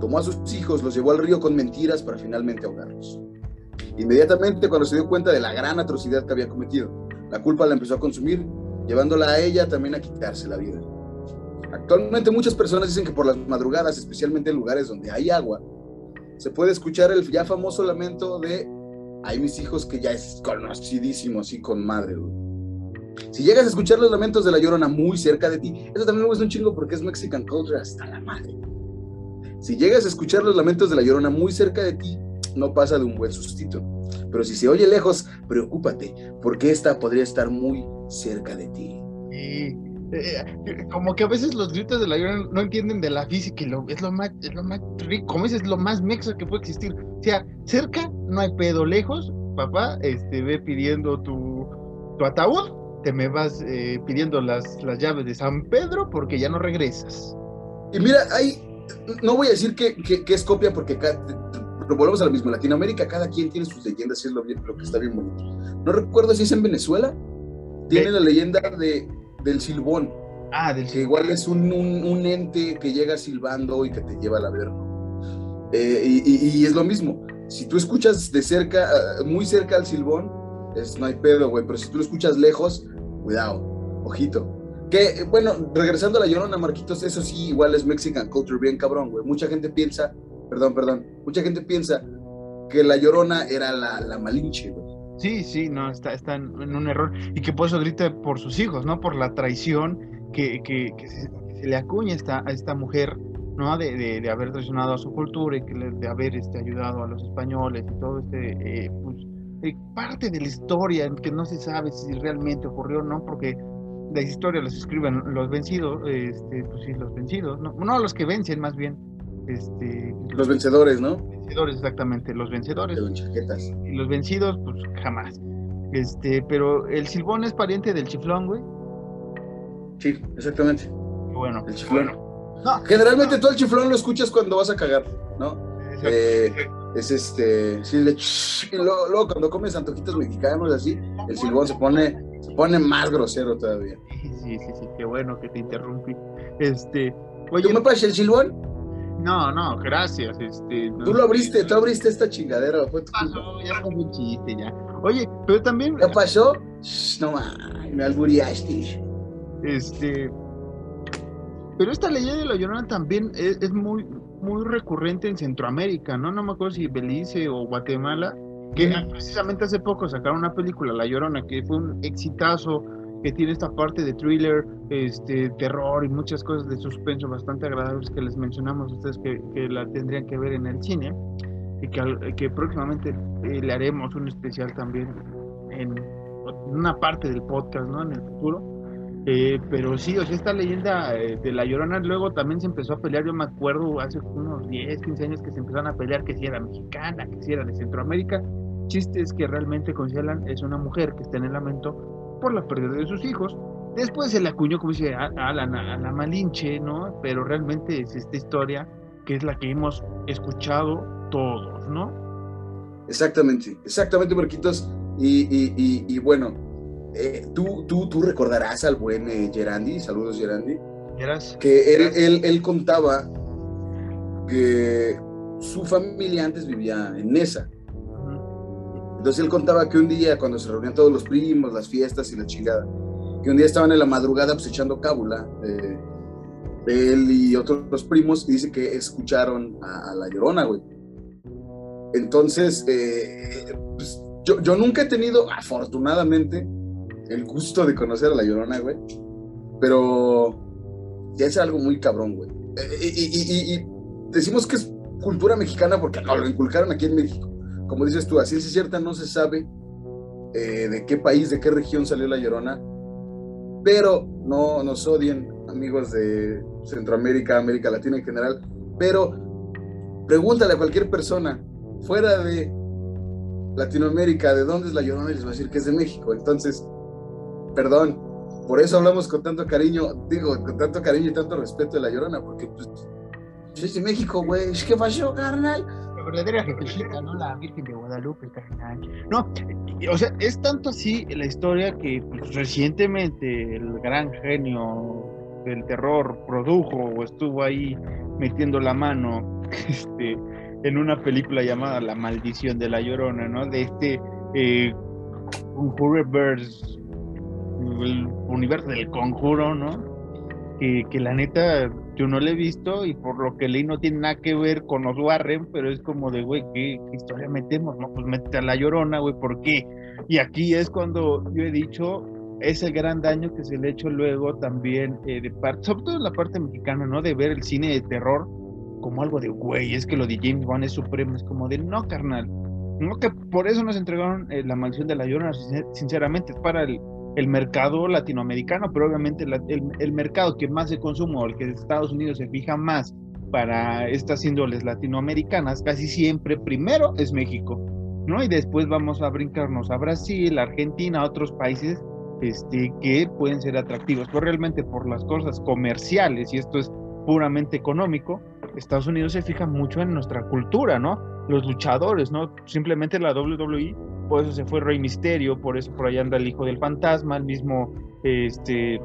Tomó a sus hijos, los llevó al río con mentiras para finalmente ahogarlos. Inmediatamente, cuando se dio cuenta de la gran atrocidad que había cometido, la culpa la empezó a consumir, llevándola a ella también a quitarse la vida. Actualmente muchas personas dicen que por las madrugadas, especialmente en lugares donde hay agua, se puede escuchar el ya famoso lamento de hay mis hijos que ya es conocidísimo así con madre, Si llegas a escuchar los lamentos de la llorona muy cerca de ti, eso también me gusta un chingo porque es Mexican culture hasta la madre. Si llegas a escuchar los lamentos de la llorona muy cerca de ti, no pasa de un buen sustito. Pero si se oye lejos, preocúpate, porque esta podría estar muy cerca de ti. eh, eh, como que a veces los gritos de la llorona no entienden de la física y lo, es lo más, es lo más rico, como dices, lo más mexa que puede existir. O sea, cerca no hay pedo, lejos, papá, este, ve pidiendo tu, tu ataúd, te me vas eh, pidiendo las, las llaves de San Pedro porque ya no regresas. Y mira, hay, no voy a decir que, que, es copia porque acá, volvemos a lo mismo, en Latinoamérica cada quien tiene sus leyendas y es lo, lo que está bien bonito. No recuerdo si es en Venezuela, tiene la leyenda de del silbón. Ah, del Que igual es un, un, ente que llega silbando y que te lleva al averno. Eh, y, es lo mismo. Si tú escuchas de cerca, ah, muy cerca al silbón, es, no hay pedo, güey. Pero si tú lo escuchas lejos, cuidado, ojito. Que, bueno, regresando a la Llorona, Marquitos, eso sí, igual es Mexican culture bien cabrón, güey. Mucha gente piensa, perdón, perdón, mucha gente piensa que la Llorona era la, la Malinche, güey. Sí, sí, no, está, está en, un error. Y que por eso grita por sus hijos, ¿no? Por la traición que, que, se, le acuña esta, a esta mujer, ¿no? De, de, haber traicionado a su cultura y que de haber este, ayudado a los españoles y todo este, eh, pues, eh, parte de la historia que no se sabe si realmente ocurrió o no, porque la historia las escriben los vencidos, este, pues sí, los vencidos, ¿no? No, los que vencen más bien. Este, los vencedores, ¿no? Vencedores, exactamente, los vencedores. De Y los vencidos, pues jamás. Este, pero el silbón es pariente del chiflón, güey. Sí, exactamente. Bueno. El chiflón. Generalmente todo el chiflón lo escuchas cuando vas a cagar, ¿no? Eh, es este, sí, le, y luego, cuando comes antojitos mexicanos así, el silbón se pone, se pone más grosero todavía. Sí, sí, sí, qué bueno que te interrumpí. Este, oye, ¿tú me pasas el silbón? No, no, gracias. Este, tú lo abriste, tú abriste esta chingadera. Fue pasó, ya fue un chiste ya. Oye, pero también. ¿Qué pasó? No me alburiaste. Este. Pero esta leyenda de la Llorona también es, muy, muy recurrente en Centroamérica, ¿no? No me acuerdo si Belice o Guatemala, que precisamente hace poco sacaron una película, La Llorona, que fue un exitazo que tiene esta parte de thriller, este, terror y muchas cosas de suspenso bastante agradables que les mencionamos a ustedes que, que la tendrían que ver en el cine y que, que próximamente eh, le haremos un especial también en una parte del podcast, ¿no? En el futuro. Eh, pero sí, o sea, esta leyenda eh, de La Llorona luego también se empezó a pelear, yo me acuerdo hace unos 10, 15 años que se empezaron a pelear que si era mexicana, que si era de Centroamérica. Chiste es que realmente consideran es una mujer que está en el lamento por la pérdida de sus hijos. Después se le acuñó, como dice, a, la, Malinche, ¿no? Pero realmente es esta historia que es la que hemos escuchado todos, ¿no? Exactamente, exactamente, Marquitos. Y, y, y, bueno, eh, tú, tú, tú recordarás al buen eh, Gerandi, saludos Gerandi, que él, él, él contaba que su familia antes vivía en Nesa. Entonces él contaba que un día, cuando se reunían todos los primos, las fiestas y la chingada, que un día estaban en la madrugada pues echando cábula, eh, él y otros primos, y dice que escucharon a, la llorona, güey. Entonces, eh, pues, yo, yo nunca he tenido, afortunadamente, el gusto de conocer a la llorona, güey. Pero ya es algo muy cabrón, güey. Eh, y, y, decimos que es cultura mexicana porque no, lo inculcaron aquí en México como dices tú, a ciencia cierta no se sabe eh, de qué país, de qué región salió la Llorona, pero no nos odien amigos de Centroamérica, América Latina en general, pero pregúntale a cualquier persona fuera de Latinoamérica de dónde es la Llorona y les va a decir que es de México. Entonces, perdón, por eso hablamos con tanto cariño, digo, con tanto cariño y tanto respeto de la Llorona, porque pues, soy de México, güey, ¿qué pasó, carnal? Verdadera jefecita, ¿no? La Virgen de Guadalupe, carnal. No, o sea, es tanto así la historia que pues, recientemente el gran genio del terror produjo o estuvo ahí metiendo la mano [LAUGHS] este, en una película llamada La Maldición de la Llorona, ¿no? De este eh, el universo del conjuro, ¿no? Que, que la neta yo no la he visto y por lo que leí no tiene nada que ver con los Warren, pero es como de, güey, ¿qué, historia metemos? No, pues mete a la llorona, güey, ¿por qué? Y aquí es cuando yo he dicho, es el gran daño que se le ha hecho luego también, eh, de parte, sobre todo en la parte mexicana, ¿no? De ver el cine de terror como algo de, güey, es que lo de James Bond es supremo, es como de, no, carnal. No, que por eso nos entregaron eh, la maldición de la llorona, sinceramente, es para el el mercado latinoamericano, pero obviamente el, mercado que más se consume o el que Estados Unidos se fija más para estas índoles latinoamericanas, casi siempre primero es México, ¿no? Y después vamos a brincarnos a Brasil, Argentina, otros países este, que pueden ser atractivos, pero realmente por las cosas comerciales, y esto es puramente económico, Estados Unidos se fija mucho en nuestra cultura, ¿no? Los luchadores, ¿no? Simplemente la WWE, por eso se fue Rey Misterio, por eso por allá anda el Hijo del Fantasma, el mismo este,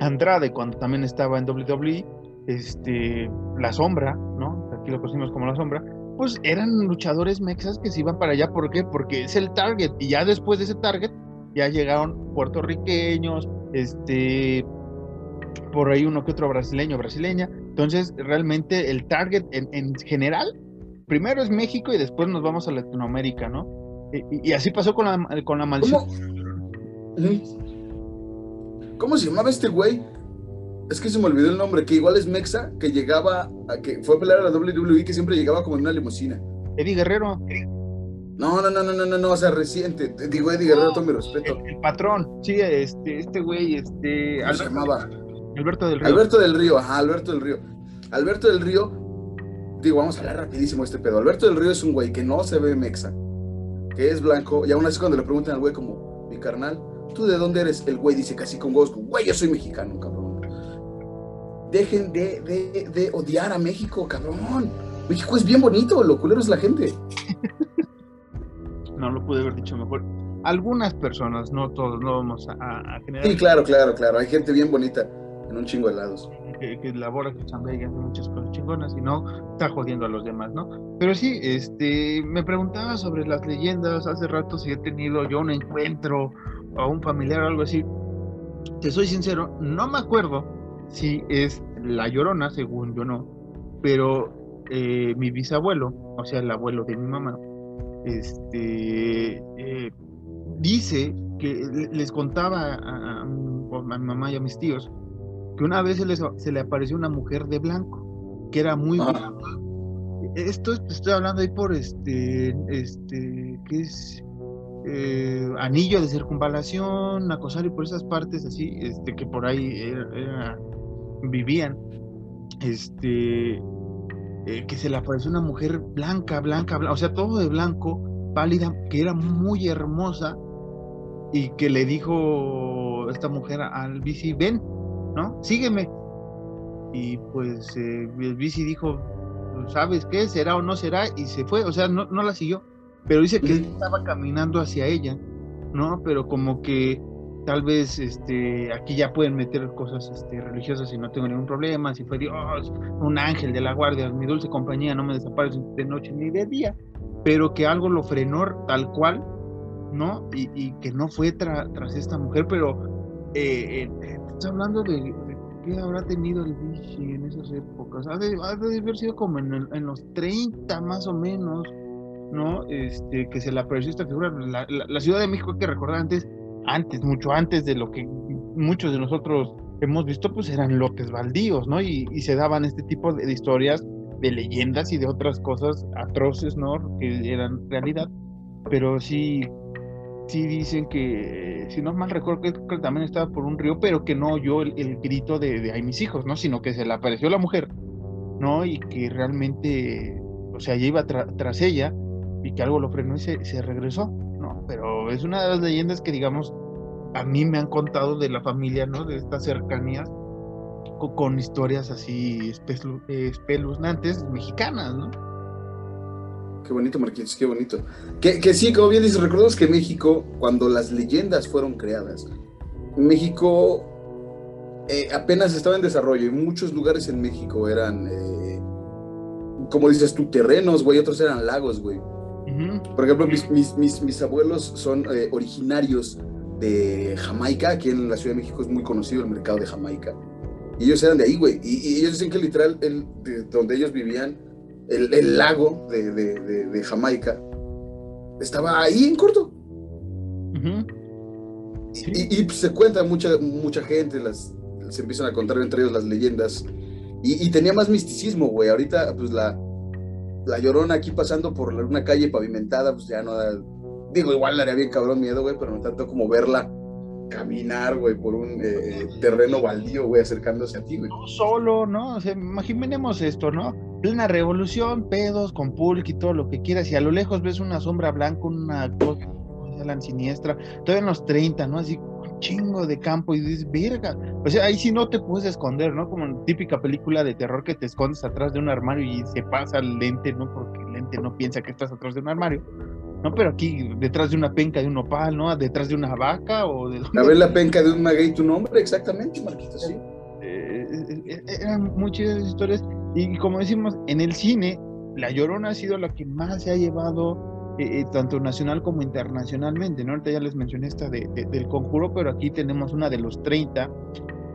Andrade cuando también estaba en WWE, este, La Sombra, ¿no? Aquí lo conocimos como La Sombra, pues eran luchadores mexas que se iban para allá, ¿por qué? Porque es el target, y ya después de ese target, ya llegaron puertorriqueños, este, por ahí uno que otro brasileño, brasileña. Entonces, realmente el target en, general, primero es México y después nos vamos a Latinoamérica, ¿no? Y, así pasó con la, con la maldición. ¿Cómo? se llamaba este güey? Es que se me olvidó el nombre, que igual es Mexa, que llegaba, a, que fue a pelear a la WWE, que siempre llegaba como en una limusina. Eddie Guerrero. No, no, no, no, no, no, no, o sea, reciente. Digo Eddie Guerrero, todo mi respeto. El, patrón, sí, este, este güey, este. ¿Cómo se llamaba? Alberto del Río. Alberto del Río, ajá, Alberto del Río. Alberto del Río, digo, vamos a hablar rapidísimo este pedo. Alberto del Río es un güey que no se ve mexa, que es blanco, y aún así cuando le preguntan al güey como, mi carnal, ¿tú de dónde eres? El güey dice casi con gozo, güey, yo soy mexicano, cabrón. Dejen de, de, de odiar a México, cabrón. México es bien bonito, lo culero es la gente. no lo pude haber dicho mejor. Algunas personas, no todos, no vamos a, a generar. Sí, claro, claro, claro. Hay gente bien bonita en un chingo de lados. Que, labora, que chambea y hace muchas cosas chingonas y no está jodiendo a los demás, ¿no? Pero sí, este, me preguntaba sobre las leyendas hace rato si he tenido yo un encuentro o un familiar o algo así. Te soy sincero, no me acuerdo si es la llorona, según yo no, pero eh, mi bisabuelo, o sea, el abuelo de mi mamá, este, eh, dice que les contaba a, mi mamá y a mis tíos que una vez se, le apareció una mujer de blanco, que era muy... Ah. Esto estoy hablando ahí por este, este, ¿qué es? Eh, anillo de circunvalación, acosar y por esas partes así, este, que por ahí vivían, este, eh, que se le apareció una mujer blanca, blanca, blanca, o sea, todo de blanco, pálida, que era muy hermosa y que le dijo esta mujer al bici, ven, ¿no? Sígueme. Y pues eh, el bici dijo, ¿sabes qué? ¿Será o no será? Y se fue, o sea, no, no la siguió. Pero dice que estaba caminando hacia ella, ¿no? Pero como que tal vez este, aquí ya pueden meter cosas este, religiosas y no tengo ningún problema, si fue Dios, un ángel de la guardia, mi dulce compañía, no me desaparece de noche ni de día, pero que algo lo frenó tal cual, ¿no? Y, que no fue tras esta mujer, pero eh, estás hablando de, qué habrá tenido el Vichy en esas épocas, ha de, haber sido como en, en, los 30 más o menos, ¿no? Este, que se le apareció esta figura, la, la Ciudad de México hay que recordar antes, antes, mucho antes de lo que muchos de nosotros hemos visto, pues eran lotes baldíos, ¿no? Y, se daban este tipo de, historias, de leyendas y de otras cosas atroces, ¿no? Que eran realidad. Pero sí, sí dicen que, si no mal recuerdo, que, también estaba por un río, pero que no oyó el, grito de, de ay mis hijos, ¿no? Sino que se le apareció la mujer, ¿no? Y que realmente, o sea, ya iba tras ella y que algo lo frenó y se, se regresó pero es una de las leyendas que, digamos, a mí me han contado de la familia, ¿no? De estas cercanías con, historias así espeluznantes mexicanas, ¿no? Qué bonito, Marquinhos, qué bonito. Que, que sí, como bien dices, recordemos que México, cuando las leyendas fueron creadas, México eh, apenas estaba en desarrollo y muchos lugares en México eran, eh, como dices tú, terrenos, güey, otros eran lagos, güey. Por ejemplo, mis, abuelos son eh, originarios de Jamaica, aquí en la Ciudad de México es muy conocido el mercado de Jamaica. Y ellos eran de ahí, güey. Y, ellos dicen que literal, el, donde ellos vivían, el, lago de, Jamaica, estaba ahí en corto. y, se cuenta mucha, mucha gente, las, se empiezan a contar entre ellos las leyendas. Y, tenía más misticismo, güey. Ahorita, pues la, la llorona aquí pasando por una calle pavimentada, pues ya no da. Digo, igual le haría bien cabrón miedo, güey, pero no tanto como verla caminar, güey, por un eh, eh, terreno baldío, güey, acercándose a ti, güey. No solo, ¿no? O sea, imaginemos esto, ¿no? Plena revolución, pedos, con pulque y todo lo que quieras, y a lo lejos ves una sombra blanca, una cosa la siniestra, todavía en los 30, ¿no? Así un chingo de campo y dices, verga. O sea, ahí sí no te puedes esconder, ¿no? Como en típica película de terror que te escondes atrás de un armario y se pasa el lente, ¿no? Porque el lente no piensa que estás atrás de un armario. ¿no? Pero aquí, detrás de una penca de un opal, ¿no? Detrás de una vaca o de... A ver la penca de un maguey, tu nombre, exactamente, Marquito, sí. Eh, eh, eh, eran muchas historias y como decimos, en el cine, La Llorona ha sido la que más se ha llevado tanto nacional como internacionalmente, ¿no? Ahorita ya les mencioné esta de, del conjuro, pero aquí tenemos una de los 30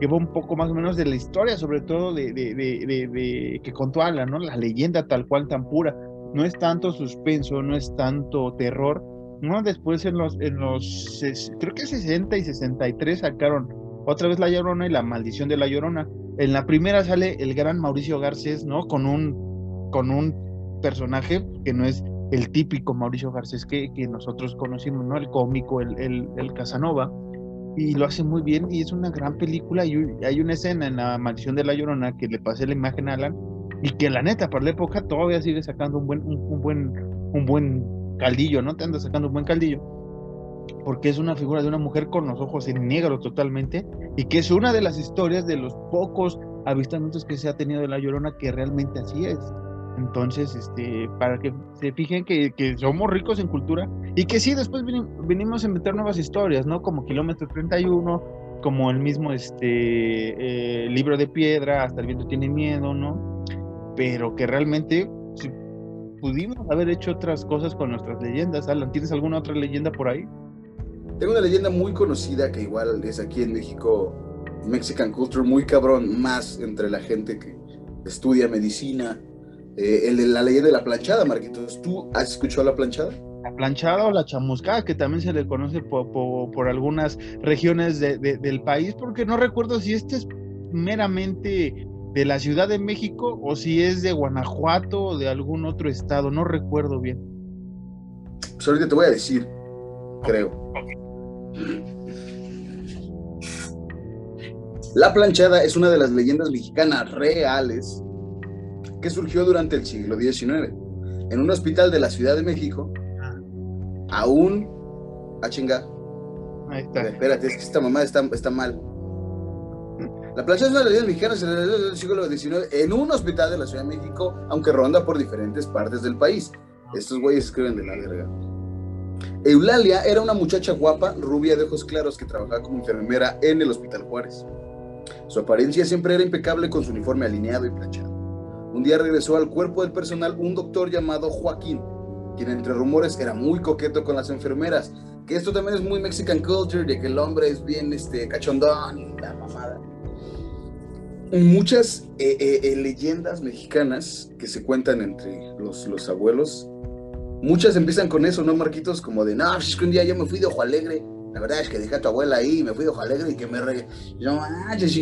que va un poco más o menos de la historia, sobre todo de, de que contó Alan, ¿no? La leyenda tal cual tan pura no es tanto suspenso, no es tanto terror, ¿no? Después en los, en los, creo que 60 y 63 sacaron otra vez La Llorona y La Maldición de La Llorona. En la primera sale el gran Mauricio Garcés, ¿no? Con un, con un personaje que no es el típico Mauricio Garcés que, que nosotros conocimos, ¿no? El cómico, el, el, el, Casanova, y lo hace muy bien y es una gran película. Y hay una escena en La Maldición de la Llorona que le pasé la imagen a Alan, y que la neta, para la época todavía sigue sacando un buen, un, buen, un buen caldillo, ¿no? Te anda sacando un buen caldillo. Porque es una figura de una mujer con los ojos en negro totalmente y que es una de las historias de los pocos avistamientos que se ha tenido de la Llorona que realmente así es. Entonces, este, para que se fijen que, que somos ricos en cultura y que sí, después venimos a meter nuevas historias, ¿no? Como Kilómetro 31, como el mismo este, eh, libro de piedra, hasta el viento tiene miedo, ¿no? pero que realmente si pudimos haber hecho otras cosas con nuestras leyendas. Alan, ¿tienes alguna otra leyenda por ahí? Tengo una leyenda muy conocida que igual es aquí en México, Mexican Culture, muy cabrón, más entre la gente que estudia medicina. Eh, el de la leyenda de la planchada, Marquitos. ¿Tú has escuchado la planchada? La planchada o la chamuscada, que también se le conoce por, por, algunas regiones del país, porque no recuerdo si este es meramente de la Ciudad de México o si es de Guanajuato o de algún otro estado, no recuerdo bien. Pues ahorita te voy a decir, creo. La planchada es una de las leyendas mexicanas reales que surgió durante el siglo XIX. En un hospital de la Ciudad de México, aún... a ah, chinga. Ahí está. Espérate, es que esta mamá está, está mal. La plancha es una leyenda mexicana del siglo XIX en un hospital de la Ciudad de México, aunque ronda por diferentes partes del país. Estos güeyes escriben de la verga. Eulalia era una muchacha guapa, rubia de ojos claros que trabajaba como enfermera en el Hospital Juárez. Su apariencia siempre era impecable con su uniforme alineado y planchado. Un día regresó al cuerpo del personal un doctor llamado Joaquín, quien entre rumores era muy coqueto con las enfermeras, que esto también es muy Mexican culture, de que el hombre es bien este, cachondón y la mamada muchas eh, eh, eh, leyendas mexicanas que se cuentan entre los, los abuelos, muchas empiezan con eso, ¿no, Marquitos? Como de, no, pues es que un día yo me fui de Ojo Alegre. La verdad es que dejé a tu abuela ahí me fui de Ojo Alegre y que me, re... no,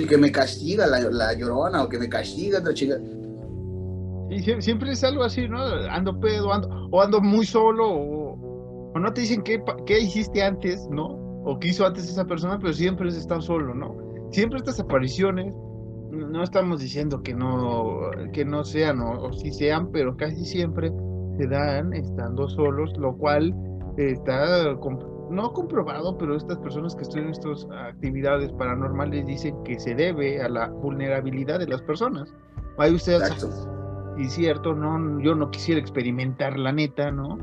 que me castiga la, llorona o que me castiga otra chica. Y siempre es algo así, ¿no? Ando pedo, ando, o ando muy solo, o, o no te dicen qué, hiciste antes, ¿no? O qué hizo antes esa persona, pero siempre has estado solo, ¿no? Siempre estas apariciones no estamos diciendo que no, que no sean o, si sean, pero casi siempre se dan estando solos, lo cual está no comprobado, pero estas personas que estudian estas actividades paranormales dicen que se debe a la vulnerabilidad de las personas. Hay ustedes y cierto, no, yo no quisiera experimentar la neta, ¿no?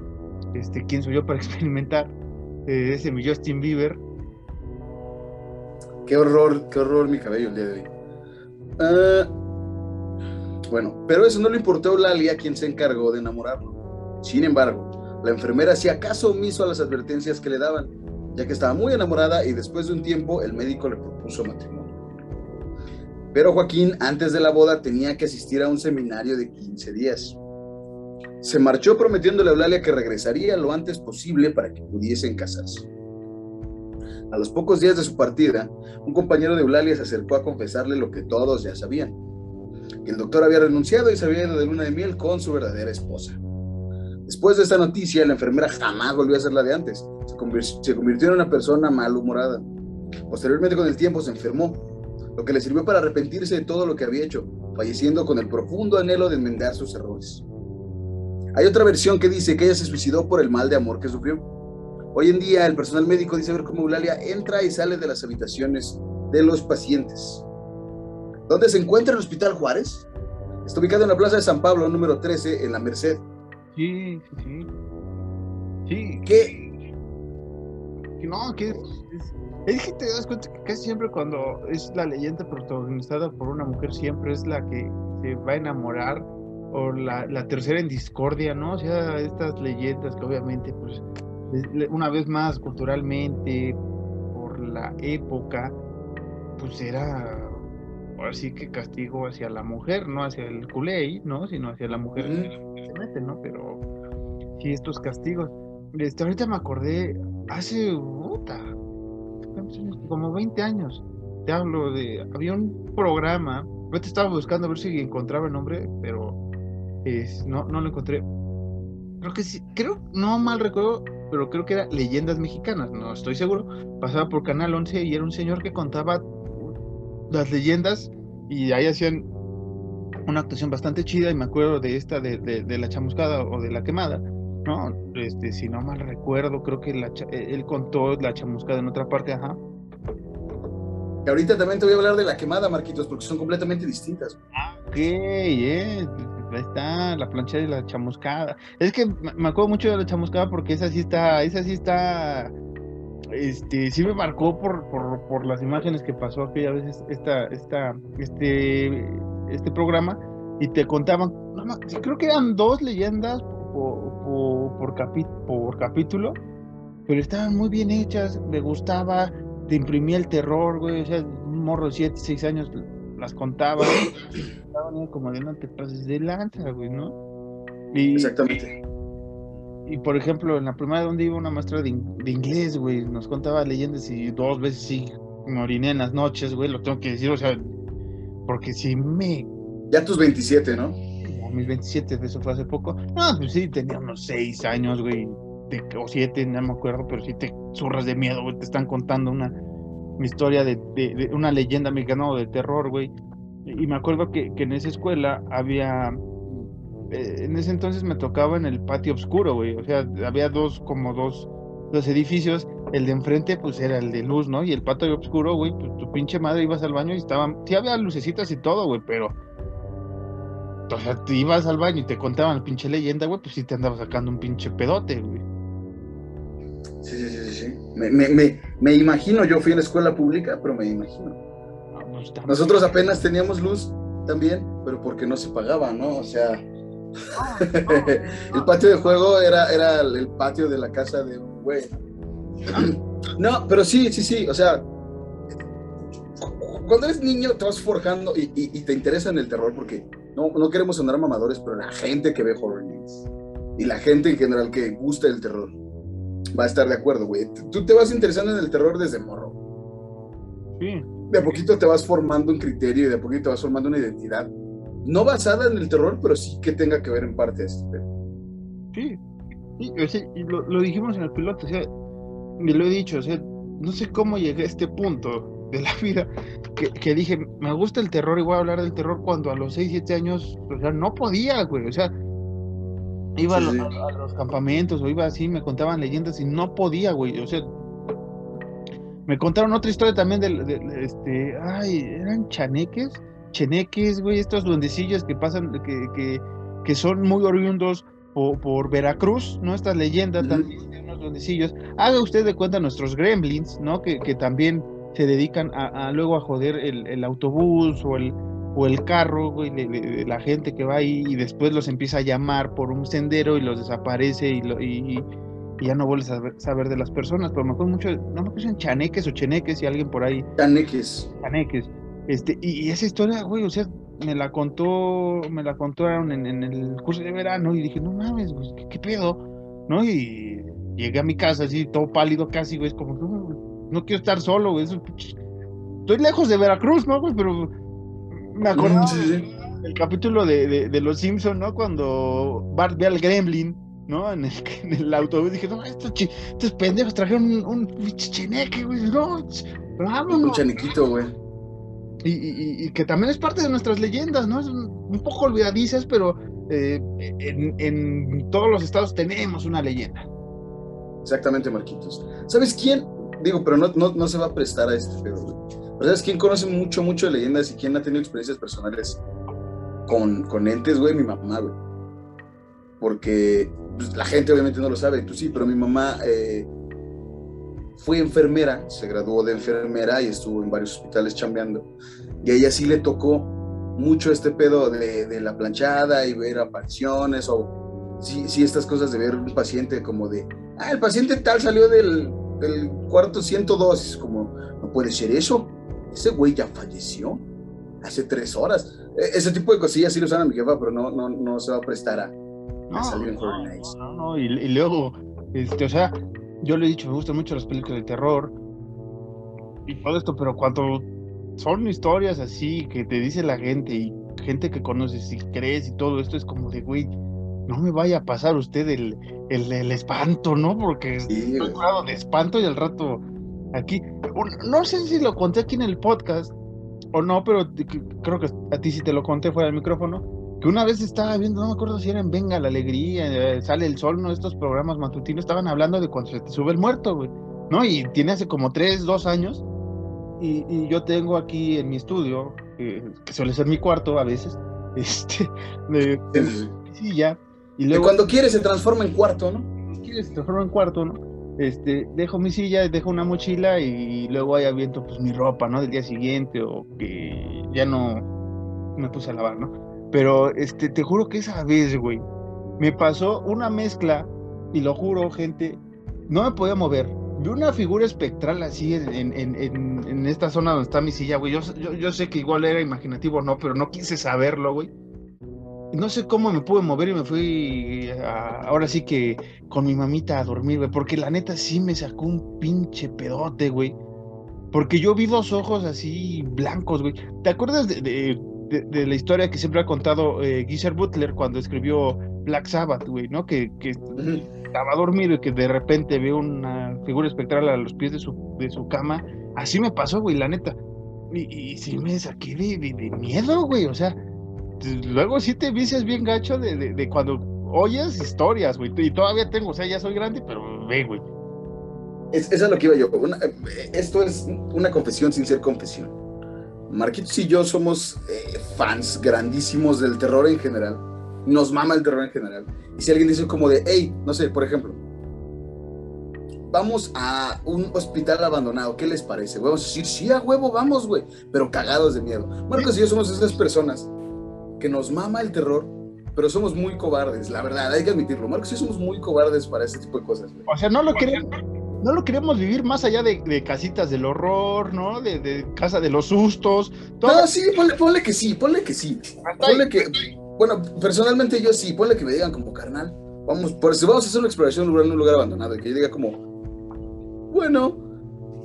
Este, ¿quién soy yo para [LAUGHS] experimentar? Eh, ese mi Justin Bieber. Qué horror, qué horror mi cabello el día de hoy. Ah, bueno, pero eso no le importó a Eulalia, quien se encargó de enamorarlo. Sin embargo, la enfermera hacía caso omiso a las advertencias que le daban, ya que estaba muy enamorada y después de un tiempo el médico le propuso matrimonio. Pero Joaquín, antes de la boda, tenía que asistir a un seminario de 15 días. Se marchó prometiéndole a Eulalia que regresaría lo antes posible para que pudiesen casarse. A los pocos días de su partida, un compañero de Eulalia se acercó a confesarle lo que todos ya sabían, que el doctor había renunciado y se había ido de luna de miel con su verdadera esposa. Después de esta noticia, la enfermera jamás volvió a ser la de antes. Se convirtió, en una persona malhumorada. Posteriormente, con el tiempo, se enfermó, lo que le sirvió para arrepentirse de todo lo que había hecho, falleciendo con el profundo anhelo de enmendar sus errores. Hay otra versión que dice que ella se suicidó por el mal de amor que sufrió. Hoy en día, el personal médico dice ver cómo Eulalia entra y sale de las habitaciones de los pacientes. ¿Dónde se encuentra el Hospital Juárez? Está ubicado en la Plaza de San Pablo, número 13, en la Merced. Sí, sí, sí. Sí. ¿Qué? Que no, que es, es, que te das cuenta que casi siempre cuando es la leyenda protagonizada por una mujer, siempre es la que se va a enamorar o la, la tercera en discordia, ¿no? O sea, estas leyendas que obviamente, pues, una vez más, culturalmente, por la época, pues era así que castigo hacia la mujer, no hacia el culé, ¿no? Sino hacia la mujer se mete, ¿no? Pero sí, estos castigos. Este, ahorita me acordé, hace, puta, como 20 años, te hablo de, había un programa, ahorita estaba buscando a ver si encontraba el nombre, pero no, no lo encontré. Creo que sí, creo, no mal recuerdo, pero creo que era Leyendas Mexicanas, no estoy seguro. Pasaba por Canal 11 y era un señor que contaba las leyendas y ahí hacían una actuación bastante chida y me acuerdo de esta de, de, la chamuscada o de la quemada, ¿no? Este, si no mal recuerdo, creo que la, él contó la chamuscada en otra parte, ajá. Y ahorita también te voy a hablar de la quemada, Marquitos, porque son completamente distintas. Ah, ok, eh, ahí está, la plancha de la chamuscada. Es que me acuerdo mucho de la chamuscada porque esa sí está, esa sí está este, sí me marcó por, por, las imágenes que pasó aquella vez esta, esta, este, este programa y te contaban, creo que eran dos leyendas por, por, por capítulo, pero estaban muy bien hechas, me gustaba, te imprimía el terror, güey, o sea, un morro de 7, 6 años las contaba, como de no te pases de lanza, güey, ¿no? Exactamente. Y por ejemplo, en la primera donde iba una maestra de, inglés, güey, nos contaba leyendas y dos veces sí me oriné en las noches, güey, lo tengo que decir, o sea, porque si me... Ya tus 27, ¿no? mis 27, de eso fue hace poco. No, pues sí, tenía unos 6 años, güey, o 7, no me acuerdo, pero sí te zurras de miedo, güey, te están contando una, historia de, de, una leyenda mexicana de terror, güey. Y me acuerdo que, que en esa escuela había eh, en ese entonces me tocaba en el patio oscuro, güey. O sea, había dos, como dos, dos edificios. El de enfrente, pues era el de luz, ¿no? Y el patio oscuro, güey, pues tu pinche madre ibas al baño y estaban. Sí, había lucecitas y todo, güey, pero. O sea, te ibas al baño y te contaban la pinche leyenda, güey, pues sí te andaba sacando un pinche pedote, güey. Sí, sí, sí, sí. Me, me, me, imagino, yo fui a la escuela pública, pero me imagino. Pues, Nosotros apenas teníamos luz también, pero porque no se pagaba, ¿no? O sea, [LAUGHS] el patio de juego era, era el patio de la casa de un güey. No, pero sí, sí, sí, o sea, cuando eres niño te vas forjando y, te interesa en el terror porque no, no queremos sonar mamadores, pero la gente que ve horror games y la gente en general que gusta el terror va a estar de acuerdo, güey. Tú te vas interesando en el terror desde morro. Sí. De a poquito te vas formando un criterio y de a poquito te vas formando una identidad no basada en el terror, pero sí que tenga que ver en parte este Sí, y lo, dijimos en el piloto, o sea, y lo he dicho, o sea, no sé cómo llegué a este punto de la vida que, dije, me gusta el terror y voy a hablar del terror cuando a los 6, 7 años, o sea, no podía, güey, o sea, iba a, los, campamentos o iba así, me contaban leyendas y no podía, güey, o sea, me contaron otra historia también de, de este, ay, eran chaneques cheneques, güey, estos duendecillos que pasan, que, que, son muy oriundos por, Veracruz, ¿no? Estas leyendas también de unos duendecillos. Haga usted de cuenta nuestros gremlins, ¿no? Que, que también se dedican a, luego a joder el, autobús o el, o el carro, güey, de, la gente que va ahí y después los empieza a llamar por un sendero y los desaparece y, lo, y, ya no vuelves a saber, de las personas, pero me acuerdo mucho, no me acuerdo en chaneques o cheneques y alguien por ahí. Chaneques. Chaneques este, y, esa historia, güey, o sea, me la contó, me la contaron en, en el curso de verano y dije, no mames, güey, ¿qué, pedo? ¿No? Y llegué a mi casa así, todo pálido casi, güey, es como, no, no quiero estar solo, güey, estoy lejos de Veracruz, ¿no, güey? Pero me acuerdo del capítulo de, de, Los Simpsons, ¿no? Cuando Bart ve al Gremlin ¿no? En el, en el autobús dije, no, estos, estos pendejos trajeron un, un cheneque, güey, no, vámonos. Un chanequito, güey. Y, que también es parte de nuestras leyendas, ¿no? Es un, un poco olvidadizas, pero eh, en, en, todos los estados tenemos una leyenda. Exactamente, Marquitos. ¿Sabes quién? Digo, pero no, no, no se va a prestar a este pedo, güey. Pero ¿sabes quién conoce mucho, mucho de leyendas y quién ha tenido experiencias personales con, con entes, güey? Mi mamá, güey. Porque pues, la gente obviamente no lo sabe, tú sí, pero mi mamá eh, fue enfermera, se graduó de enfermera y estuvo en varios hospitales chambeando. Y a ella sí le tocó mucho este pedo de, de la planchada y ver apariciones o sí, sí, estas cosas de ver un paciente como de, ah, el paciente tal salió del, del cuarto 102, es como, no puede ser eso, ese güey ya falleció hace tres horas. E, ese tipo de cosillas sí lo sabe mi jefa, pero no, no, no se va a prestar a, no, salir en no. No, no, y, y, luego, este, o sea, yo le he dicho, me gustan mucho las películas de terror y todo esto, pero cuando son historias así que te dice la gente y gente que conoces y crees y todo esto es como de, güey, no me vaya a pasar usted el, el, el espanto, ¿no? Porque sí, estoy curado de espanto y al rato aquí, no sé si lo conté aquí en el podcast o no, pero creo que a ti sí te lo conté fuera del micrófono, que una vez estaba viendo, no me acuerdo si era en Venga la Alegría, eh, Sale el Sol, ¿no? Estos programas matutinos estaban hablando de cuando se te sube el muerto, güey, ¿no? Y tiene hace como tres, dos años, y, y yo tengo aquí en mi estudio, eh, que suele ser mi cuarto a veces, [LAUGHS] este, de, de silla, y luego... Que cuando quiere se transforma en cuarto, ¿no? Quiere se transforma en cuarto, ¿no? Este, dejo mi silla, dejo una mochila y luego ahí aviento pues mi ropa, ¿no? Del día siguiente o que ya no me puse a lavar, ¿no? Pero este, te juro que esa vez, güey, me pasó una mezcla, y lo juro, gente, no me podía mover. Vi una figura espectral así en, en, en, esta zona donde está mi silla, güey. Yo, yo, yo, sé que igual era imaginativo, ¿no? Pero no quise saberlo, güey. No sé cómo me pude mover y me fui a, ahora sí que con mi mamita a dormir, güey. Porque la neta sí me sacó un pinche pedote, güey. Porque yo vi dos ojos así blancos, güey. ¿Te acuerdas de de, de, la historia que siempre ha contado eh, Butler cuando escribió Black Sabbath, güey, ¿no? Que, que estaba dormido y que de repente ve una figura espectral a los pies de su, de su cama. Así me pasó, güey, la neta. Y, y sí me saqué de, de, de, miedo, güey. O sea, luego sí te vicias bien gacho de, de cuando oyes historias, güey. Y todavía tengo, o sea, ya soy grande, pero ve, güey. Es, eso es lo que iba yo. Una, esto es una confesión sin ser confesión. Marquitos y yo somos eh, fans grandísimos del terror en general. Nos mama el terror en general. Y si alguien dice como de, hey, no sé, por ejemplo, vamos a un hospital abandonado, ¿qué les parece? Vamos a decir, sí, a huevo, vamos, güey, pero cagados de miedo. Marcos y yo somos esas personas que nos mama el terror, pero somos muy cobardes, la verdad, hay que admitirlo. Marcos y yo somos muy cobardes para ese tipo de cosas. O sea, no lo queremos no lo queremos vivir más allá de, de casitas del horror, ¿no? De, de, casa de los sustos. Todo. No, sí, ponle, ponle, que sí, ponle que sí. Ponle que, bueno, personalmente yo sí, ponle que me digan como carnal. Vamos, por si vamos a hacer una exploración en un lugar abandonado, que yo diga como, bueno,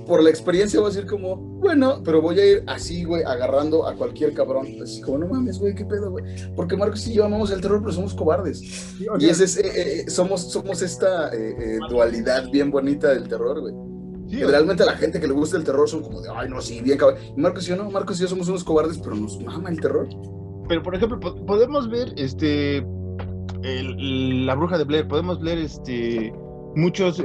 por la experiencia voy a decir como, bueno, pero voy a ir así, güey, agarrando a cualquier cabrón. Así como, no mames, güey, qué pedo, güey. Porque Marcos y yo amamos el terror, pero somos cobardes. Sí, okay. Y ese es, eh, eh, somos, somos esta eh, dualidad bien bonita del terror, güey. Sí, realmente a la gente que le gusta el terror son como de, ay, no, sí, bien cabrón. Y Marcos y yo no, Marcos y yo somos unos cobardes, pero nos mama el terror. Pero, por ejemplo, podemos ver, este, el, la bruja de Blair, podemos leer, este, muchos,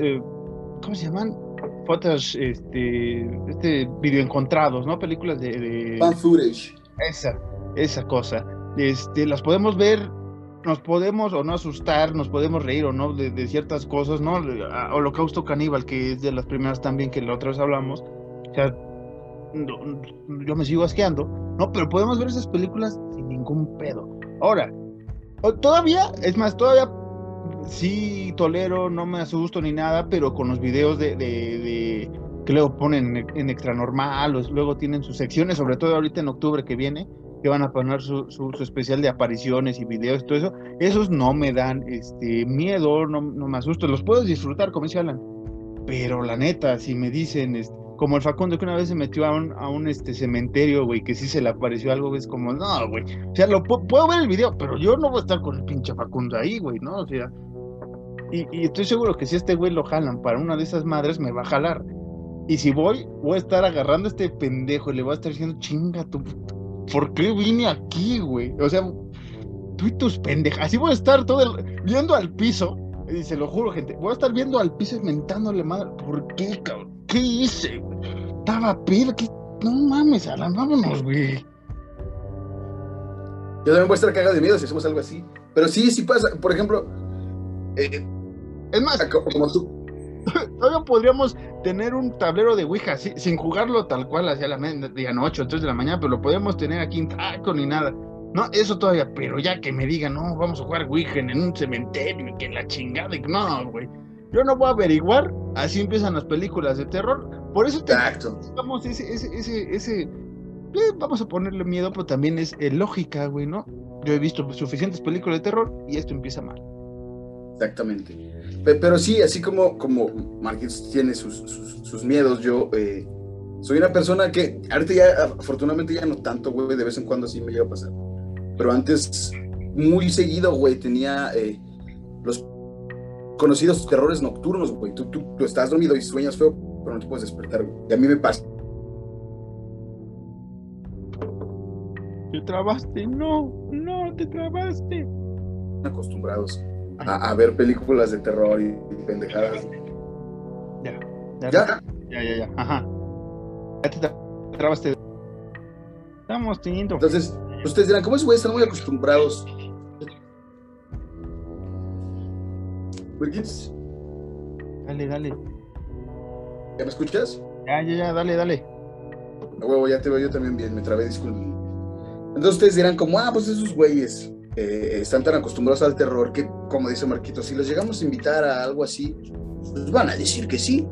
¿cómo se llaman? Fotos, este, este video encontrados, ¿no? Películas de, de... Fan footage. Esa, esa cosa. Este, las podemos ver, nos podemos o no asustar, nos podemos reír o no de, de ciertas cosas, ¿no? Holocausto Caníbal, que es de las primeras también que la otra vez hablamos. O sea, no, yo me sigo asqueando, ¿no? Pero podemos ver esas películas sin ningún pedo. Ahora, todavía, es más, todavía sí tolero, no me asusto ni nada, pero con los videos de, de, de que luego ponen en extra normal, luego tienen sus secciones, sobre todo ahorita en octubre que viene, que van a poner su, especial de apariciones y videos y todo eso, esos no me dan este miedo, no, no me asusto, los puedo disfrutar, como dice Alan, pero la neta, si me dicen, este, como el Facundo que una vez se metió a un, a un este cementerio, güey, que sí se le apareció algo, es como, no, güey, o sea, lo puedo ver el video, pero yo no voy a estar con el pinche Facundo ahí, güey, ¿no? O sea, y, estoy seguro que si este güey lo jalan para una de esas madres, me va a jalar. Y si voy, voy a estar agarrando a este pendejo y le voy a estar diciendo, chinga, tú, ¿por qué vine aquí, güey? O sea, tú y tus pendejas. Así voy a estar todo viendo al piso. Y se lo juro, gente. Voy a estar viendo al piso y mentándole madre. ¿Por qué, cabrón? ¿Qué hice? Estaba pido, que No mames, Alan, vámonos, güey. Yo también voy a estar cagado de miedo si hacemos algo así. Pero sí, sí pasa. Por ejemplo, eh, es más, como tú. [LAUGHS] Todavía podríamos tener un tablero de Ouija sin jugarlo tal cual hacia la medianoche o 3 de la mañana, pero lo podemos tener aquí en taco ni nada. No, eso todavía, pero ya que me digan, no, vamos a jugar Ouija en un cementerio y que la chingada, no, güey. Yo no voy a averiguar, así empiezan las películas de terror. Por eso tenemos ese, ese, ese, ese eh, vamos a ponerle miedo, pero también es eh, lógica, güey, ¿no? Yo he visto suficientes películas de terror y esto empieza mal. Exactamente. Pero sí, así como, como Marquez tiene sus, miedos, yo eh, soy una persona que ahorita ya, afortunadamente ya no tanto, güey, de vez en cuando sí me llega a pasar. Pero antes, muy seguido, güey, tenía los conocidos terrores nocturnos, güey. Tú, tú, tú, estás dormido y sueñas feo, pero no te puedes despertar, güey. Y a mí me pasa. Te trabaste, no, no, te trabaste. Acostumbrados a, ver películas de terror y, pendejadas. Ya, ya, ya, ya, ya, ya, ajá. Ya te trabaste. Estamos teniendo. Entonces, ustedes dirán, ¿cómo es, güey? Están muy acostumbrados. Wilkins. Dale, dale. ¿Ya me escuchas? Ya, ya, ya, dale, dale. Huevo, ya te veo yo también bien, me trabé, disculpen. Entonces ustedes dirán como, ah, pues esos güeyes eh, están tan acostumbrados al terror que, como dice Marquito, si los llegamos a invitar a algo así, pues van a decir que sí.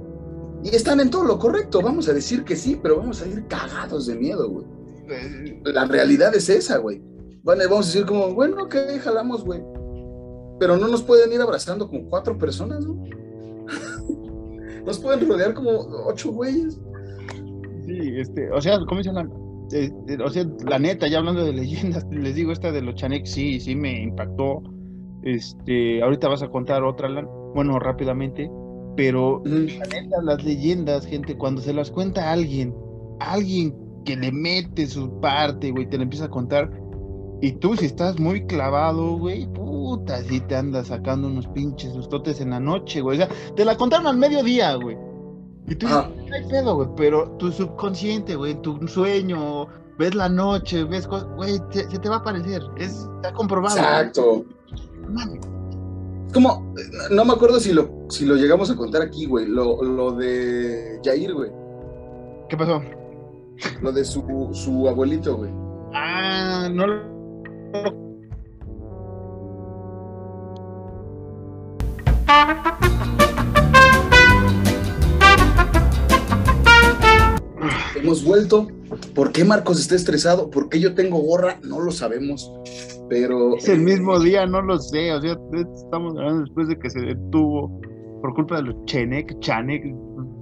Y están en todo lo correcto, vamos a decir que sí, pero vamos a ir cagados de miedo, güey. La realidad es esa, güey. Vamos a decir como, bueno, ok, jalamos, güey. Pero no nos pueden ir abrazando como cuatro personas, ¿no? [LAUGHS] nos pueden rodear como ocho güeyes. Sí, este, o sea, ¿cómo la, eh, eh, o sea, la neta, ya hablando de [LAUGHS] leyendas, les digo, esta de los Chanek sí, sí me impactó. Este, ahorita vas a contar otra, bueno, rápidamente, pero la neta, las leyendas, gente, cuando se las cuenta a alguien, alguien que le mete su parte, güey, te la empieza a contar, y tú si estás muy clavado, güey, puta, si te andas sacando unos pinches sustotes en la noche, güey, o sea, te la contaron al mediodía, güey. Y tú dices, no hay pedo, güey, pero tu subconsciente, güey, tu sueño, ves la noche, ves cosas, güey, se te va a aparecer, es, está comprobado. Exacto. Es como, no me acuerdo si lo, si lo llegamos a contar aquí, güey, lo, lo de Jair, güey. ¿Qué pasó? Lo de su, su abuelito, güey. Ah, no lo hemos vuelto. ¿Por qué Marcos está estresado? ¿Por qué yo tengo gorra? No lo sabemos. Pero. Es el mismo eh, día, no lo sé. O sea, estamos hablando después de que se detuvo por culpa de los Chenek, Chanek,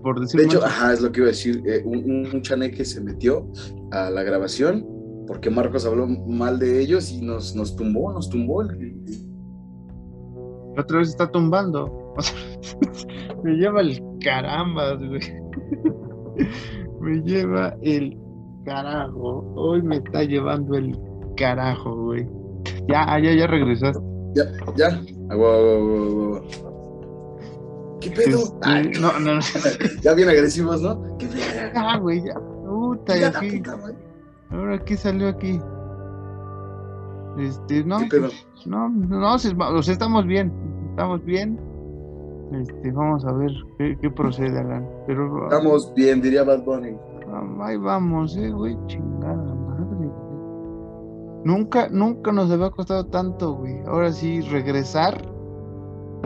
por decirlo De hecho, ajá, es lo que iba a decir. Eh, un, un Chanek se metió a la grabación porque Marcos habló mal de ellos y nos, nos tumbó, nos tumbó. Otra vez está tumbando. [LAUGHS] [LAUGHS] me lleva el caramba, güey [LAUGHS] me lleva el carajo. Hoy me está llevando el carajo, güey. Ya, ya, ya regresaste. Ya, ya. ¿Qué pedo? Este, no, no, no. ya bien agresivos, ¿no? ¿Qué pedo? Ah, güey, ya. Puta, ya aquí. Ahora, ¿qué salió aquí? Este, no. ¿Qué? No, no, o sea, estamos bien. Estamos bien. Este, vamos a ver qué, procede, Alan. Pero, Estamos bien, diría Bad Bunny. Ahí vamos, eh, güey, chingada madre. Nunca, nunca nos había costado tanto, güey. Ahora sí, regresar.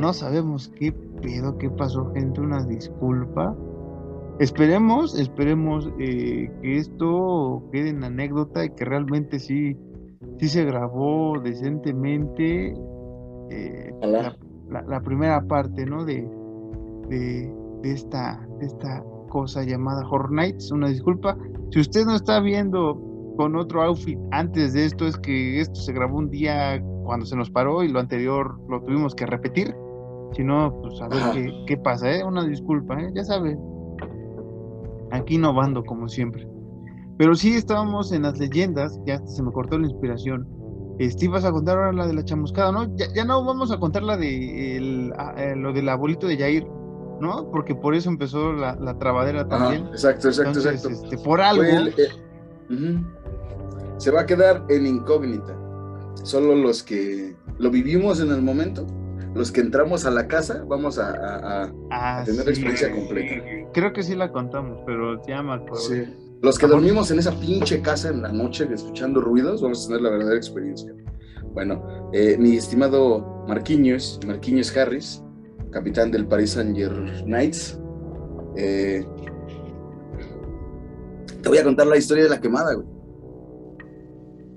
No sabemos qué pedo, qué pasó, gente. Una disculpa. Esperemos, esperemos eh, que esto quede en anécdota y que realmente sí, sí se grabó decentemente. Eh, la, primera parte, ¿no? De, de, esta, de esta cosa llamada Horror Nights. Una disculpa. Si usted no está viendo con otro outfit antes de esto, es que esto se grabó un día cuando se nos paró y lo anterior lo tuvimos que repetir. Si no, pues a ver qué, qué, pasa, ¿eh? Una disculpa, ¿eh? Ya sabe. Aquí no bando como siempre. Pero sí estábamos en las leyendas, ya se me cortó la inspiración. Este, ibas a contar ahora la de la chamuscada, ¿no? Ya, no vamos a contar la de el, ah, eh, lo del abuelito de Jair, ¿no? Porque por eso empezó la, la trabadera también. exacto, exacto, exacto. Este, por algo. Eh, se va a quedar en incógnita. Solo los que lo vivimos en el momento, los que entramos a la casa, vamos a, ah, tener la experiencia completa. Creo que sí la contamos, pero ya me acuerdo. Sí. Los que dormimos en esa pinche casa en la noche escuchando ruidos, vamos a tener la verdadera experiencia. Bueno, eh, mi estimado Marquinhos, Marquinhos Harris, capitán del Paris Saint Germain Knights, eh, te voy a contar la historia de la quemada, güey.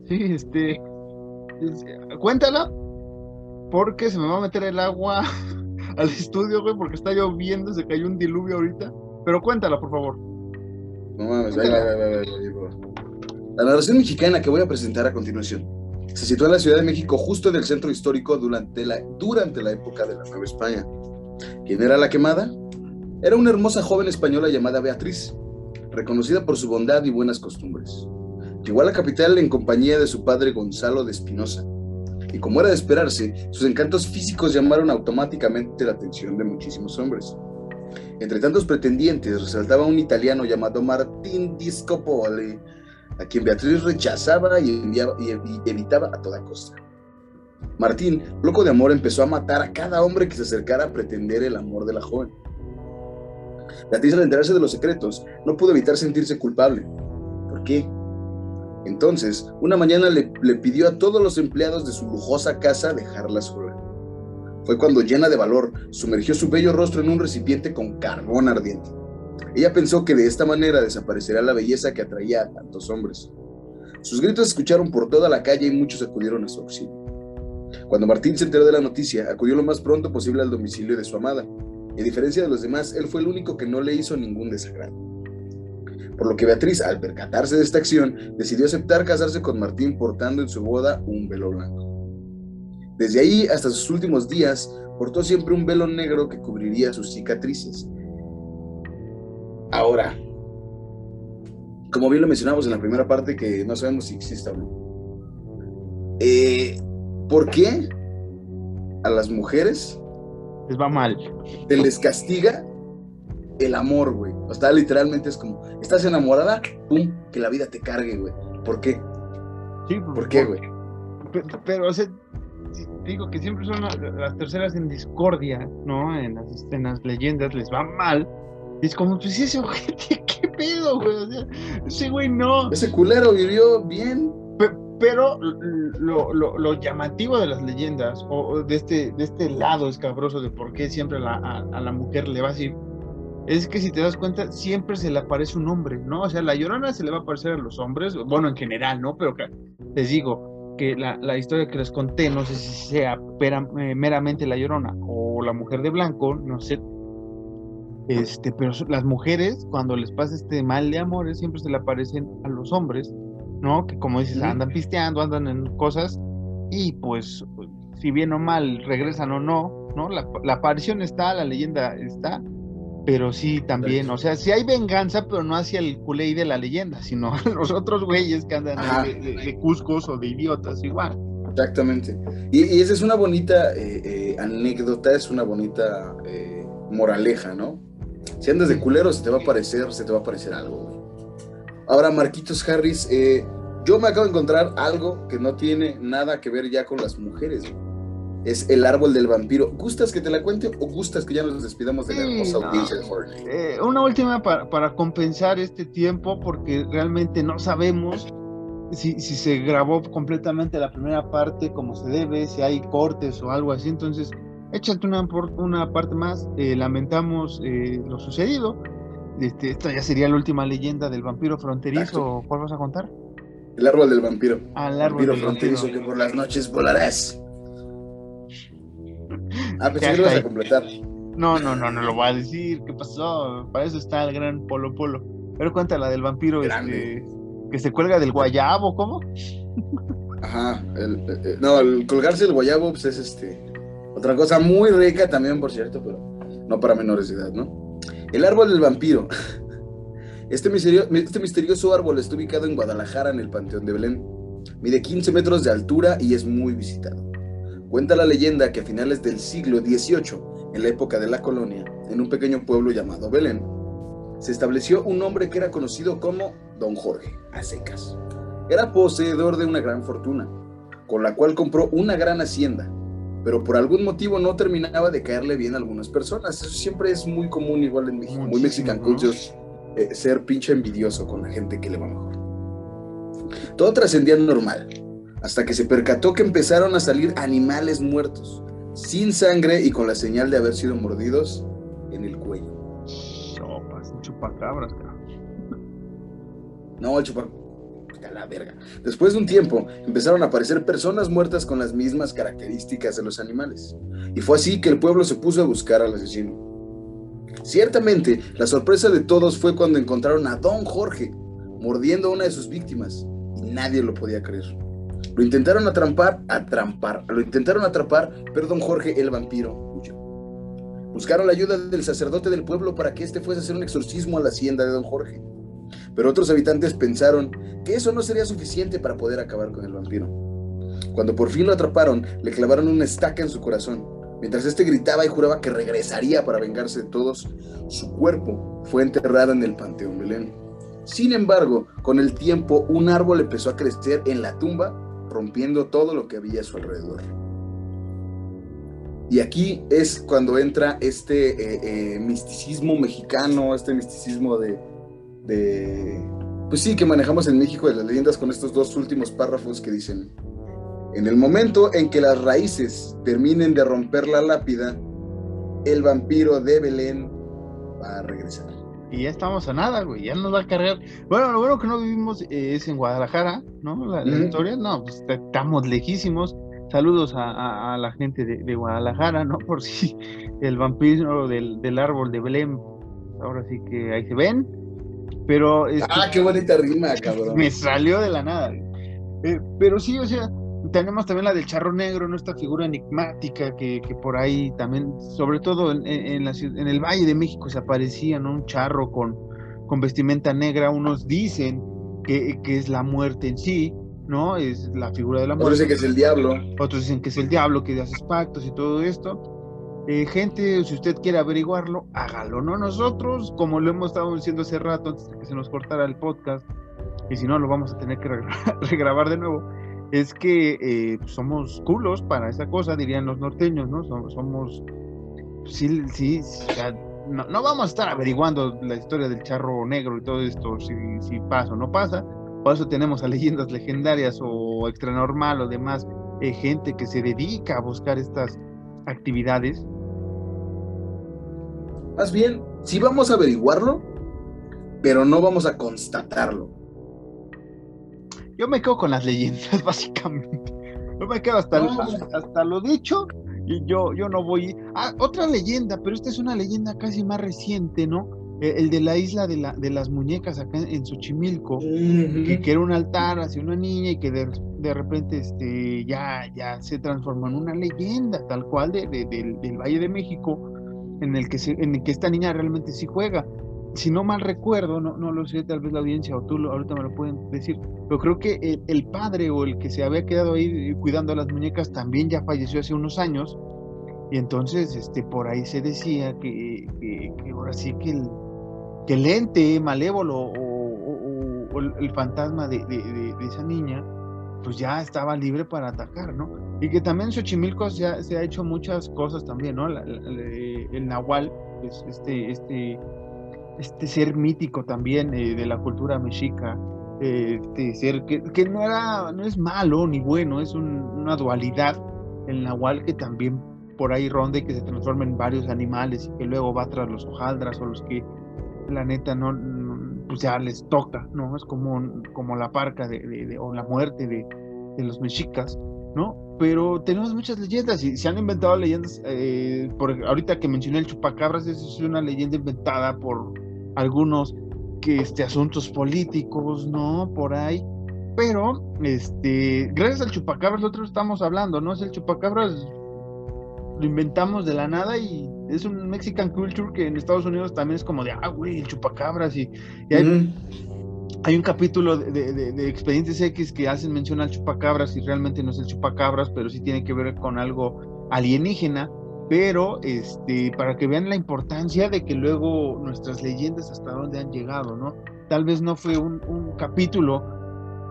Sí, este. Cuéntala, porque se me va a meter el agua [LAUGHS] al estudio, güey, porque está lloviendo, se cayó un diluvio ahorita. Pero cuéntala, por favor. No mames, La narración mexicana que voy a presentar a continuación se sitúa en la Ciudad de México, justo en el centro histórico durante la, durante la época de la Nueva España. ¿Quién era la quemada? Era una hermosa joven española llamada Beatriz, reconocida por su bondad y buenas costumbres. Llegó a la capital en compañía de su padre Gonzalo de Espinosa, y como era de esperarse, sus encantos físicos llamaron automáticamente la atención de muchísimos hombres. Entre tantos pretendientes resaltaba un italiano llamado Martín Discopoli, a quien Beatriz rechazaba y, evitaba a toda costa. Martín, loco de amor, empezó a matar a cada hombre que se acercara a pretender el amor de la joven. Beatriz, al enterarse de los secretos, no pudo evitar sentirse culpable. ¿Por qué? Entonces, una mañana le, pidió a todos los empleados de su lujosa casa dejarla sola. Fue cuando, llena de valor, sumergió su bello rostro en un recipiente con carbón ardiente. Ella pensó que de esta manera desaparecerá la belleza que atraía a tantos hombres. Sus gritos se escucharon por toda la calle y muchos acudieron a su auxilio. Cuando Martín se enteró de la noticia, acudió lo más pronto posible al domicilio de su amada. Y a diferencia de los demás, él fue el único que no le hizo ningún desagrado por lo que Beatriz, al percatarse de esta acción, decidió aceptar casarse con Martín portando en su boda un velo blanco. Desde ahí hasta sus últimos días, portó siempre un velo negro que cubriría sus cicatrices. Ahora, como bien lo mencionamos en la primera parte, que no sabemos si existe o no, eh, ¿por qué a las mujeres les va mal? Se les castiga el amor, güey. O sea, literalmente es como, estás enamorada, pum, que la vida te cargue, güey. ¿Por qué? Sí, ¿Por qué, güey? Pero, o sea, digo que siempre son las terceras en discordia, ¿no? En las, leyendas les va mal. es como, pues ese ojete, [LAUGHS] ¿qué pedo, güey? O sea, ese güey no. Ese culero vivió bien. Pero, lo, llamativo de las leyendas, o, de, este, de este lado escabroso de por qué siempre a, a la mujer le va así es que si te das cuenta, siempre se le aparece un hombre, ¿no? O sea, la llorona se le va a aparecer a los hombres, bueno, en general, ¿no? Pero les digo que la, historia que les conté, no sé si sea eh, meramente la llorona o la mujer de blanco, no sé. Este, pero las mujeres, cuando les pasa este mal de amores, siempre se le aparecen a los hombres, ¿no? Que como dices, andan pisteando, andan en cosas, y pues, si bien o mal, regresan o no, ¿no? La, la aparición está, la leyenda está, pero sí también, o sea, sí hay venganza, pero no hacia el culé de la leyenda, sino a los otros güeyes que andan de, de, cuscos o de idiotas igual. Exactamente. Y, esa es una bonita eh, eh, anécdota, es una bonita eh, moraleja, ¿no? Si andas de culero, se te va a parecer, se te va a parecer algo. Ahora, Marquitos Harris, yo me acabo de encontrar algo que no tiene nada que ver ya con las mujeres, güey es El árbol del vampiro. ¿Gustas que te la cuente o gustas que ya nos despidamos de la hermosa audiencia de? Eh, una última para, compensar este tiempo, porque realmente no sabemos si, se grabó completamente la primera parte como se debe, si hay cortes o algo así. Entonces, échate una, una parte más. Eh, lamentamos eh, lo sucedido. Este, esta ya sería la última leyenda del vampiro fronterizo. ¿Cuál vas a contar? El árbol del vampiro. Ah, el árbol vampiro fronterizo que por las noches volarás. Ah, pensé que lo vas a completar. No, no, no, no lo voy a decir. ¿Qué pasó? Para eso está el gran Polo Polo. Pero cuéntala del vampiro este, que se cuelga del guayabo, ¿cómo? Ajá. El, no, el colgarse del guayabo pues, es este. Otra cosa muy rica también, por cierto, pero no para menores de edad, ¿no? El árbol del vampiro. [LAUGHS] Este, este misterioso árbol está ubicado en Guadalajara, en el Panteón de Belén. Mide 15 metros de altura y es muy visitado. Cuenta la leyenda que a finales del siglo XVIII, en la época de la colonia, en un pequeño pueblo llamado Belén, se estableció un hombre que era conocido como Don Jorge, a secas. Era poseedor de una gran fortuna, con la cual compró una gran hacienda, pero por algún motivo no terminaba de caerle bien a algunas personas. Eso siempre es muy común igual en México, muy mexican eh, ser pinche envidioso con la gente que le va mejor. Todo trascendía normal, hasta que se percató que empezaron a salir animales muertos, sin sangre y con la señal de haber sido mordidos en el cuello. Sopas, chupacabras, No, el chupacabras la verga. Después de un tiempo, empezaron a aparecer personas muertas con las mismas características de los animales. Y fue así que el pueblo se puso a buscar al asesino. Ciertamente, la sorpresa de todos fue cuando encontraron a Don Jorge mordiendo a una de sus víctimas y nadie lo podía creer. Lo intentaron atrapar, atrapar, lo intentaron atrapar, pero Don Jorge el vampiro huyó. Buscaron la ayuda del sacerdote del pueblo para que éste fuese a hacer un exorcismo a la hacienda de Don Jorge. Pero otros habitantes pensaron que eso no sería suficiente para poder acabar con el vampiro. Cuando por fin lo atraparon, le clavaron una estaca en su corazón. Mientras este gritaba y juraba que regresaría para vengarse de todos, su cuerpo fue enterrado en el Panteón Belén. Sin embargo, con el tiempo, un árbol empezó a crecer en la tumba, rompiendo todo lo que había a su alrededor. Y aquí es cuando entra este eh, eh, misticismo mexicano, este misticismo de, de, pues sí, que manejamos en México de las leyendas con estos dos últimos párrafos que dicen, en el momento en que las raíces terminen de romper la lápida, el vampiro de Belén va a regresar. Y ya estamos a nada, güey, ya nos va a cargar. Bueno, lo bueno que no vivimos eh, es en Guadalajara, ¿no? La, historia, no, pues estamos lejísimos. Saludos a, la gente de, Guadalajara, ¿no? [LAUGHS] Por si el vampiro del, del árbol de Belén, ahora sí que ahí se ven pero. Este, ah, qué bonita rima, cabrón. [LAUGHS] Me salió de la nada. Eh, pero sí, o sea, tenemos también la del charro negro, ¿no? Esta figura enigmática que, que por ahí también, sobre todo en, en, la, en, el Valle de México se aparecía, ¿no? Un charro con, con vestimenta negra. Unos dicen que, que, es la muerte en sí, ¿no? Es la figura de la muerte. Otros dicen que es el diablo. Otros dicen que es el diablo, que hace pactos y todo esto. Eh, gente, si usted quiere averiguarlo, hágalo, ¿no? Nosotros, como lo hemos estado diciendo hace rato, antes de que se nos cortara el podcast, y si no, lo vamos a tener que [LAUGHS] regrabar de nuevo, es que eh, somos culos para esa cosa, dirían los norteños, ¿no? Somos, somos sí, sí, no, vamos a estar averiguando la historia del charro negro y todo esto, si, si pasa o no pasa, por eso tenemos a leyendas legendarias o extranormal o demás, eh, gente que se dedica a buscar estas actividades más bien, sí vamos a averiguarlo, pero no vamos a constatarlo. Yo me quedo con las leyendas, [LAUGHS] básicamente. Yo me quedo hasta, hasta lo dicho y yo, yo no voy. Ah, otra leyenda, pero esta es una leyenda casi más reciente, ¿no? Eh, el de la isla de, la, de las muñecas acá en, Xochimilco, que, era un altar hacia una niña y que de, repente este, ya, ya se transformó en una leyenda tal cual de, del Valle de México, en el que, en el que esta niña realmente sí juega. Si no mal recuerdo, no, no lo sé, tal vez la audiencia o tú ahorita me lo pueden decir, pero creo que el, padre o el que se había quedado ahí cuidando a las muñecas también ya falleció hace unos años. Y entonces este, por ahí se decía que, ahora sí que el, el ente malévolo o, el, fantasma de, esa niña pues ya estaba libre para atacar, ¿no? Y que también Xochimilco se ha, se ha hecho muchas cosas también, ¿no? el Nahual, pues este, este, este ser mítico también eh, de la cultura mexica, este ser que, no, era, no es malo ni bueno, es una dualidad, el Nahual que también por ahí ronda y que se transforma en varios animales y que luego va tras los hojaldras o los que la neta no, pues ya les toca, ¿no? Es como, como la parca de, o la muerte de, los mexicas, ¿no? Pero tenemos muchas leyendas y se han inventado leyendas, eh, por, ahorita que mencioné el chupacabras, es una leyenda inventada por algunos que este, asuntos políticos, ¿no? Por ahí. Pero, este, gracias al chupacabras, nosotros estamos hablando, ¿no? Es el chupacabras lo inventamos de la nada y es un Mexican culture que en Estados Unidos también es como de, ah, güey, el chupacabras y, hay, hay, un capítulo de, de, Expedientes X que hacen mención al chupacabras y realmente no es el chupacabras, pero sí tiene que ver con algo alienígena, pero este, para que vean la importancia de que luego nuestras leyendas hasta dónde han llegado, ¿no? Tal vez no fue un, capítulo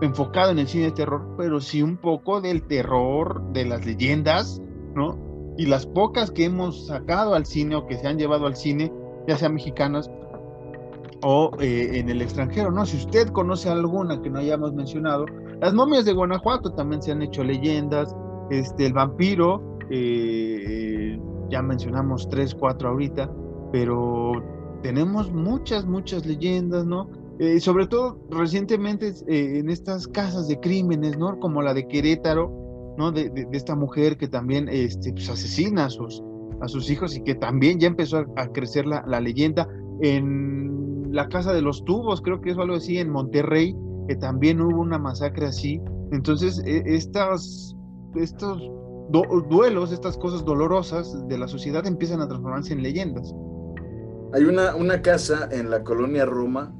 enfocado en el cine de terror, pero sí un poco del terror de las leyendas, ¿no? Y las pocas que hemos sacado al cine o que se han llevado al cine, ya sean mexicanas o eh, en el extranjero, ¿no? Si usted conoce alguna que no hayamos mencionado, las momias de Guanajuato también se han hecho leyendas, este, el vampiro, eh, ya mencionamos tres, cuatro ahorita, pero tenemos muchas, muchas leyendas, ¿no? Eh, sobre todo recientemente eh, en estas casas de crímenes, ¿no? Como la de Querétaro, ¿no? De, de, esta mujer que también este, pues, asesina a sus, a sus hijos y que también ya empezó a, crecer la, la, leyenda. En la Casa de los Tubos, creo que es algo así, en Monterrey, que también hubo una masacre así. Entonces, e, estas, estos duelos, estas cosas dolorosas de la sociedad empiezan a transformarse en leyendas. Hay una, una casa en la colonia Roma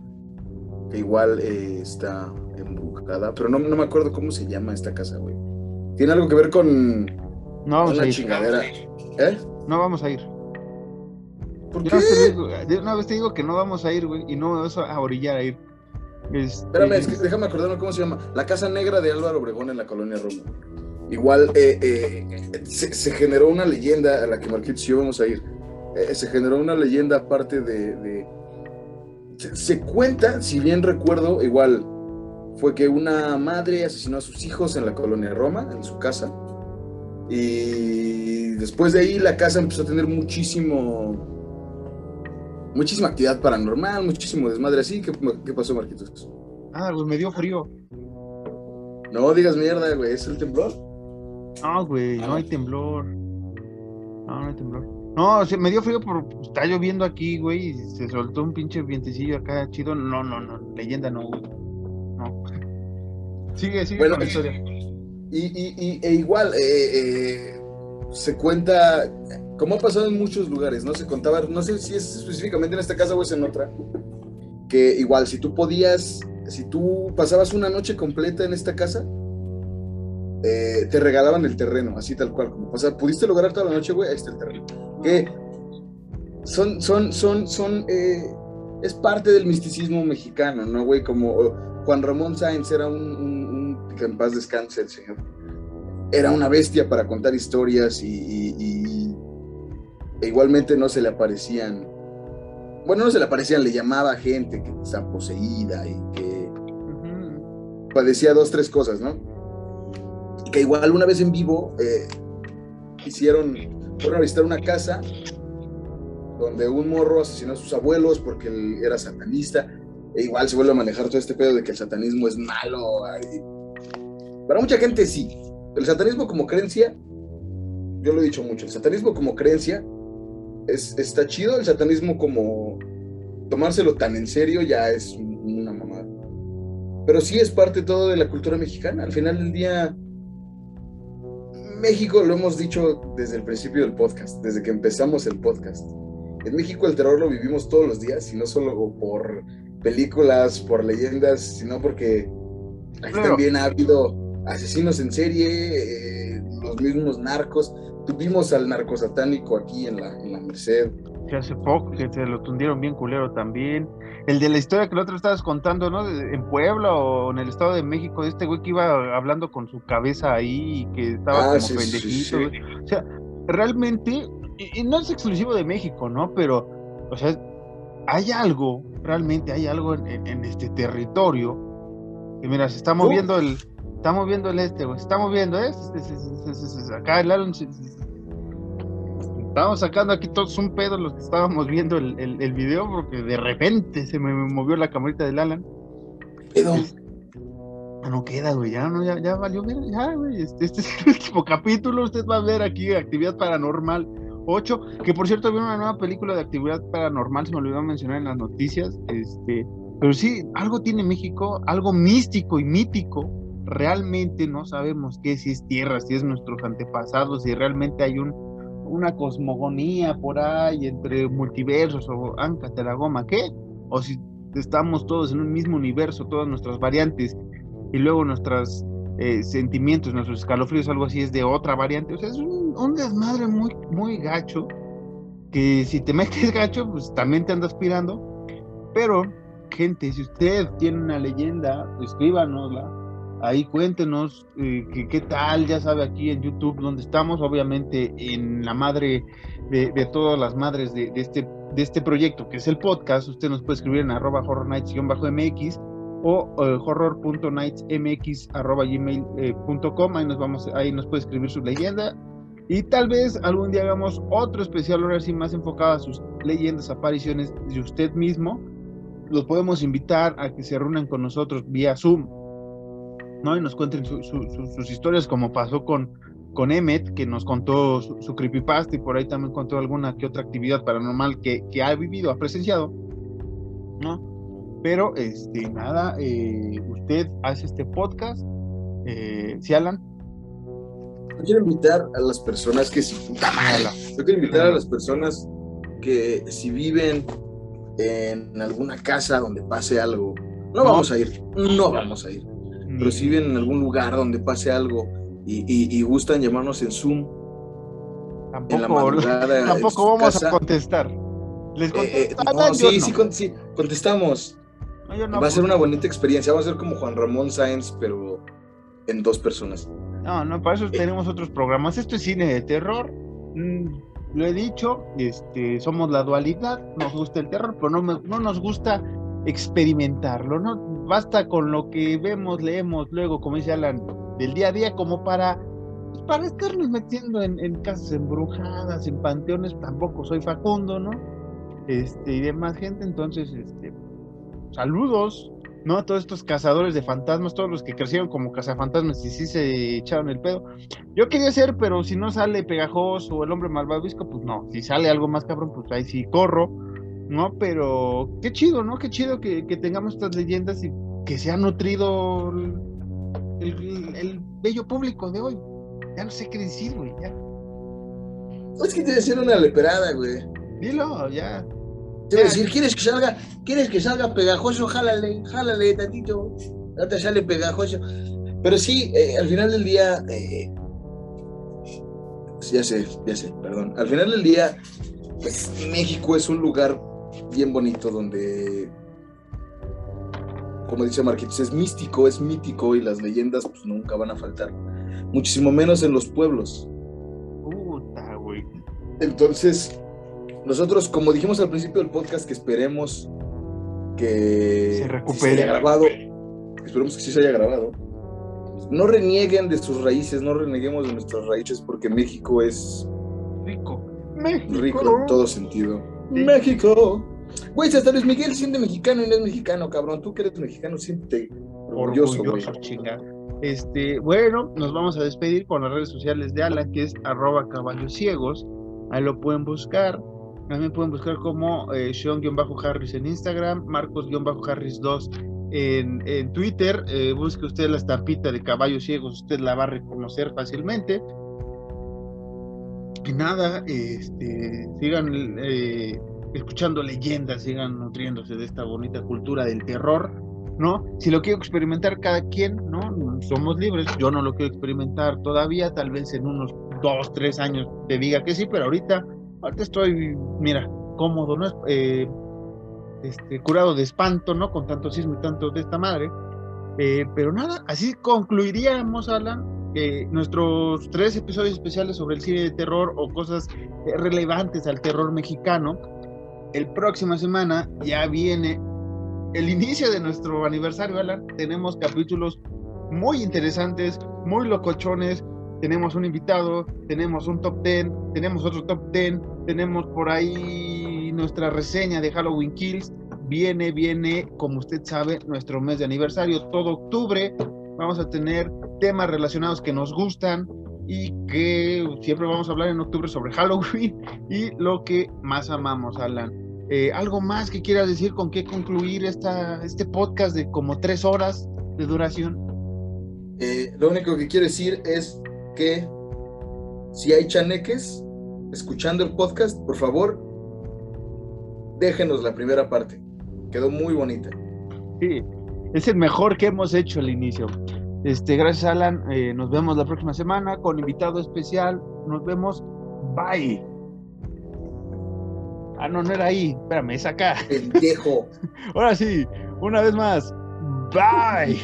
que igual eh, está embrujada, pero no, no, me acuerdo cómo se llama esta casa, güey. Tiene algo que ver con no vamos una a ir. chingadera. ¿Eh? No vamos a ir. ¿Por qué? de una vez te digo que no vamos a ir, güey, y no vas a orillar a ir. Este... Espérame, es que déjame acordarme cómo se llama. La Casa Negra de Álvaro Obregón en la colonia Roma. Igual eh, eh, se, generó una leyenda a la que Marquitos y yo vamos a ir. se generó una leyenda aparte de se, cuenta, si bien recuerdo, igual fue que una madre asesinó a sus hijos en la colonia Roma, en su casa. Y después de ahí la casa empezó a tener muchísimo, muchísima actividad paranormal, muchísimo desmadre así. ¿Qué, qué pasó, Marquitos? Ah, pues me dio frío. No digas mierda, güey, ¿es el temblor? No, güey, no hay temblor. No, no hay temblor. No, me dio frío por está lloviendo aquí, güey, y se soltó un pinche vientecillo acá chido. No, no, no, leyenda no, No. Sigue, sigue con la historia. Y, y, e igual, eh, eh, se cuenta, como ha pasado en muchos lugares, ¿no? Se contaba, no sé si es específicamente en esta casa o es en otra, que igual, si tú podías, si tú pasabas una noche completa en esta casa, eh, te regalaban el terreno, así tal cual. Como, o sea, pudiste lograr toda la noche, güey, ahí está el terreno. Que son, son, son, son, eh, es parte del misticismo mexicano, ¿no, güey? Como Juan Ramón Sáenz era un, que en paz descanse el señor. Era una bestia para contar historias y, e igualmente no se le aparecían, bueno, no se le aparecían, le llamaba a gente que está poseída y que padecía dos, tres cosas, ¿no? Que igual una vez en vivo eh, hicieron, fueron a visitar una casa donde un morro asesinó a sus abuelos porque él era satanista. E igual se vuelve a manejar todo este pedo de que el satanismo es malo. Para mucha gente sí. El satanismo como creencia, yo lo he dicho mucho, el satanismo como creencia es, está chido, el satanismo como tomárselo tan en serio ya es una mamada. Pero sí es parte todo de la cultura mexicana. Al final del día, México, lo hemos dicho desde el principio del podcast, desde que empezamos el podcast. En México el terror lo vivimos todos los días, y no solo por películas, por leyendas, sino porque aquí también ha habido asesinos en serie, eh, los mismos narcos. Tuvimos al narco satánico aquí en la, en la Merced. Que hace poco, que se lo tundieron bien culero también. El de la historia que el otro estabas contando, ¿no? En Puebla o en el Estado de México, de este güey que iba hablando con su cabeza ahí y que estaba ah, como pendejito. O sea, realmente, y, no es exclusivo de México, ¿no? Pero, o sea, hay algo, realmente hay algo en, este territorio. Que mira, se está moviendo el. Está moviendo el este, güey. Se está moviendo, ¿eh? Acá el Alan Estábamos sacando aquí todos un pedo los que estábamos viendo el, el, video porque de repente se me movió la camarita del Alan. Pedo. Ah, no queda, güey, ya, no, ya, ya valió, ya, güey, este, este, es el [LAUGHS] último capítulo, usted va a ver aquí Actividad Paranormal 8, que por cierto había una nueva película de Actividad Paranormal, se me olvidó mencionar en las noticias, este, pero sí, algo tiene México, algo místico y mítico, realmente no sabemos qué, si es tierra, si es nuestros antepasados, si realmente hay un una cosmogonía por ahí entre multiversos o Ancate la goma, ¿qué? O si estamos todos en un mismo universo, todas nuestras variantes y luego nuestros eh, sentimientos, nuestros escalofríos, algo así es de otra variante. O sea, es un, un, desmadre muy, muy gacho que si te [LAUGHS] metes gacho, pues también te andas aspirando. Pero, gente, si usted tiene una leyenda, escríbanosla ahí cuéntenos eh, qué tal, ya sabe, aquí en YouTube donde estamos, obviamente en la madre de, todas las madres de, este, de este proyecto, que es el podcast, usted nos puede escribir en arroba horrornights-mx o uh, horror.nightsmx.gmail.com, ahí nos ahí nos puede escribir su leyenda. Y tal vez algún día hagamos otro especial ahora sí más enfocado a sus leyendas, apariciones de usted mismo. Los podemos invitar a que se reúnan con nosotros vía Zoom ¿no? Y nos cuenten sus historias, como pasó con, con Emmet, que nos contó su, creepypasta y por ahí también contó alguna que otra actividad paranormal que, que ha vivido, ha presenciado, ¿no? Pero, este, nada, eh, usted hace este podcast, eh, ¿sí, Alan? Yo quiero invitar a las personas que si yo quiero invitar a las personas que si viven en alguna casa donde pase algo, no vamos a ir, no vamos a ir pero si viven en algún lugar donde pase algo y, gustan llamarnos en Zoom, tampoco, [LAUGHS] tampoco vamos a contestar. ¿Les eh, eh, sí, sí, sí, contestamos. Va a ser una bonita experiencia. Va a ser como Juan Ramón Sáenz, pero en dos personas. No, no, para eso eh. tenemos otros programas. Esto es cine de terror. Mm, lo he dicho, este, somos la dualidad. Nos gusta el terror, pero no, no nos gusta experimentarlo, ¿no? Basta con lo que vemos, leemos luego, como dice Alan, del día a día, como para, pues, para estarnos metiendo en, casas embrujadas, en panteones, tampoco soy Facundo, ¿no? Este, y demás gente, entonces, este, saludos, ¿no? Todos estos cazadores de fantasmas, todos los que crecieron como cazafantasmas y sí se echaron el pedo. Yo quería ser, pero si no sale pegajoso o el hombre malvavisco, pues no. Si sale algo más cabrón, pues ahí sí corro ¿no? Pero qué chido, ¿no? Qué chido que, tengamos estas leyendas y que se ha nutrido el, bello público de hoy. Ya no sé qué decir, güey, ya. Es que te decir una leperada, güey. Dilo, ya. Te voy a decir, ¿quieres que salga, ¿quieres que salga pegajoso? Jálale, jálale tantito. No te sale pegajoso. Pero sí, eh, al final del día, eh, ya sé, ya sé, perdón. Al final del día, pues, México es un lugar bien bonito donde, como dice Marquitos, es místico, es mítico y las leyendas pues nunca van a faltar. Muchísimo menos en los pueblos. Puta, güey. Entonces, nosotros, como dijimos al principio del podcast, que esperemos que se recupere. haya grabado. Esperemos que sí se haya grabado. No renieguen de sus raíces, no reneguemos de nuestras raíces porque México es rico. México. Rico en todo sentido. México. Güey, hasta Luis Miguel siente mexicano y no es mexicano, cabrón. Tú que eres mexicano, siente orgulloso, orgulloso chinga. Este, bueno, nos vamos a despedir con las redes sociales de Alan, que es arroba caballos ciegos. Ahí lo pueden buscar. También pueden buscar como eh, Sean-Harris en Instagram, Marcos-Harris2 en, en, Twitter. Eh, busque usted la estampita de caballos ciegos, usted la va a reconocer fácilmente y nada, este, sigan eh, escuchando leyendas, sigan nutriéndose de esta bonita cultura del terror, ¿no? Si lo quiero experimentar cada quien, ¿no? Somos libres, yo no lo quiero experimentar todavía, tal vez en unos dos, tres años te diga que sí, pero ahorita, ahorita estoy, mira, cómodo, ¿no? Eh, este, curado de espanto, ¿no? Con tanto sismo y tanto de esta madre. Eh, pero nada, así concluiríamos, Alan, nuestros tres episodios especiales sobre el cine de terror o cosas eh, relevantes al terror mexicano. El próxima semana ya viene el inicio de nuestro aniversario, Alan. Tenemos capítulos muy interesantes, muy locochones. Tenemos un invitado, tenemos un top 10, tenemos otro top 10, tenemos por ahí nuestra reseña de Halloween Kills. Viene, viene, como usted sabe, nuestro mes de aniversario, todo octubre. Vamos a tener temas relacionados que nos gustan y que siempre vamos a hablar en octubre sobre [LAUGHS] Halloween y lo que más amamos, Alan. Eh, ¿Algo más que quieras decir con qué concluir esta, este podcast de como tres horas de duración? Eh, lo único que quiero decir es que si hay chaneques, escuchando el podcast, por favor, déjenos la primera parte. Quedó muy bonita. Sí, es el mejor que hemos hecho al inicio. Este, gracias, Alan. Eh, nos vemos la próxima semana con invitado especial. Nos vemos. Bye. Ah, no, no era ahí. Espérame, es acá. Pendejo. [LAUGHS] Ahora sí, una vez más. Bye.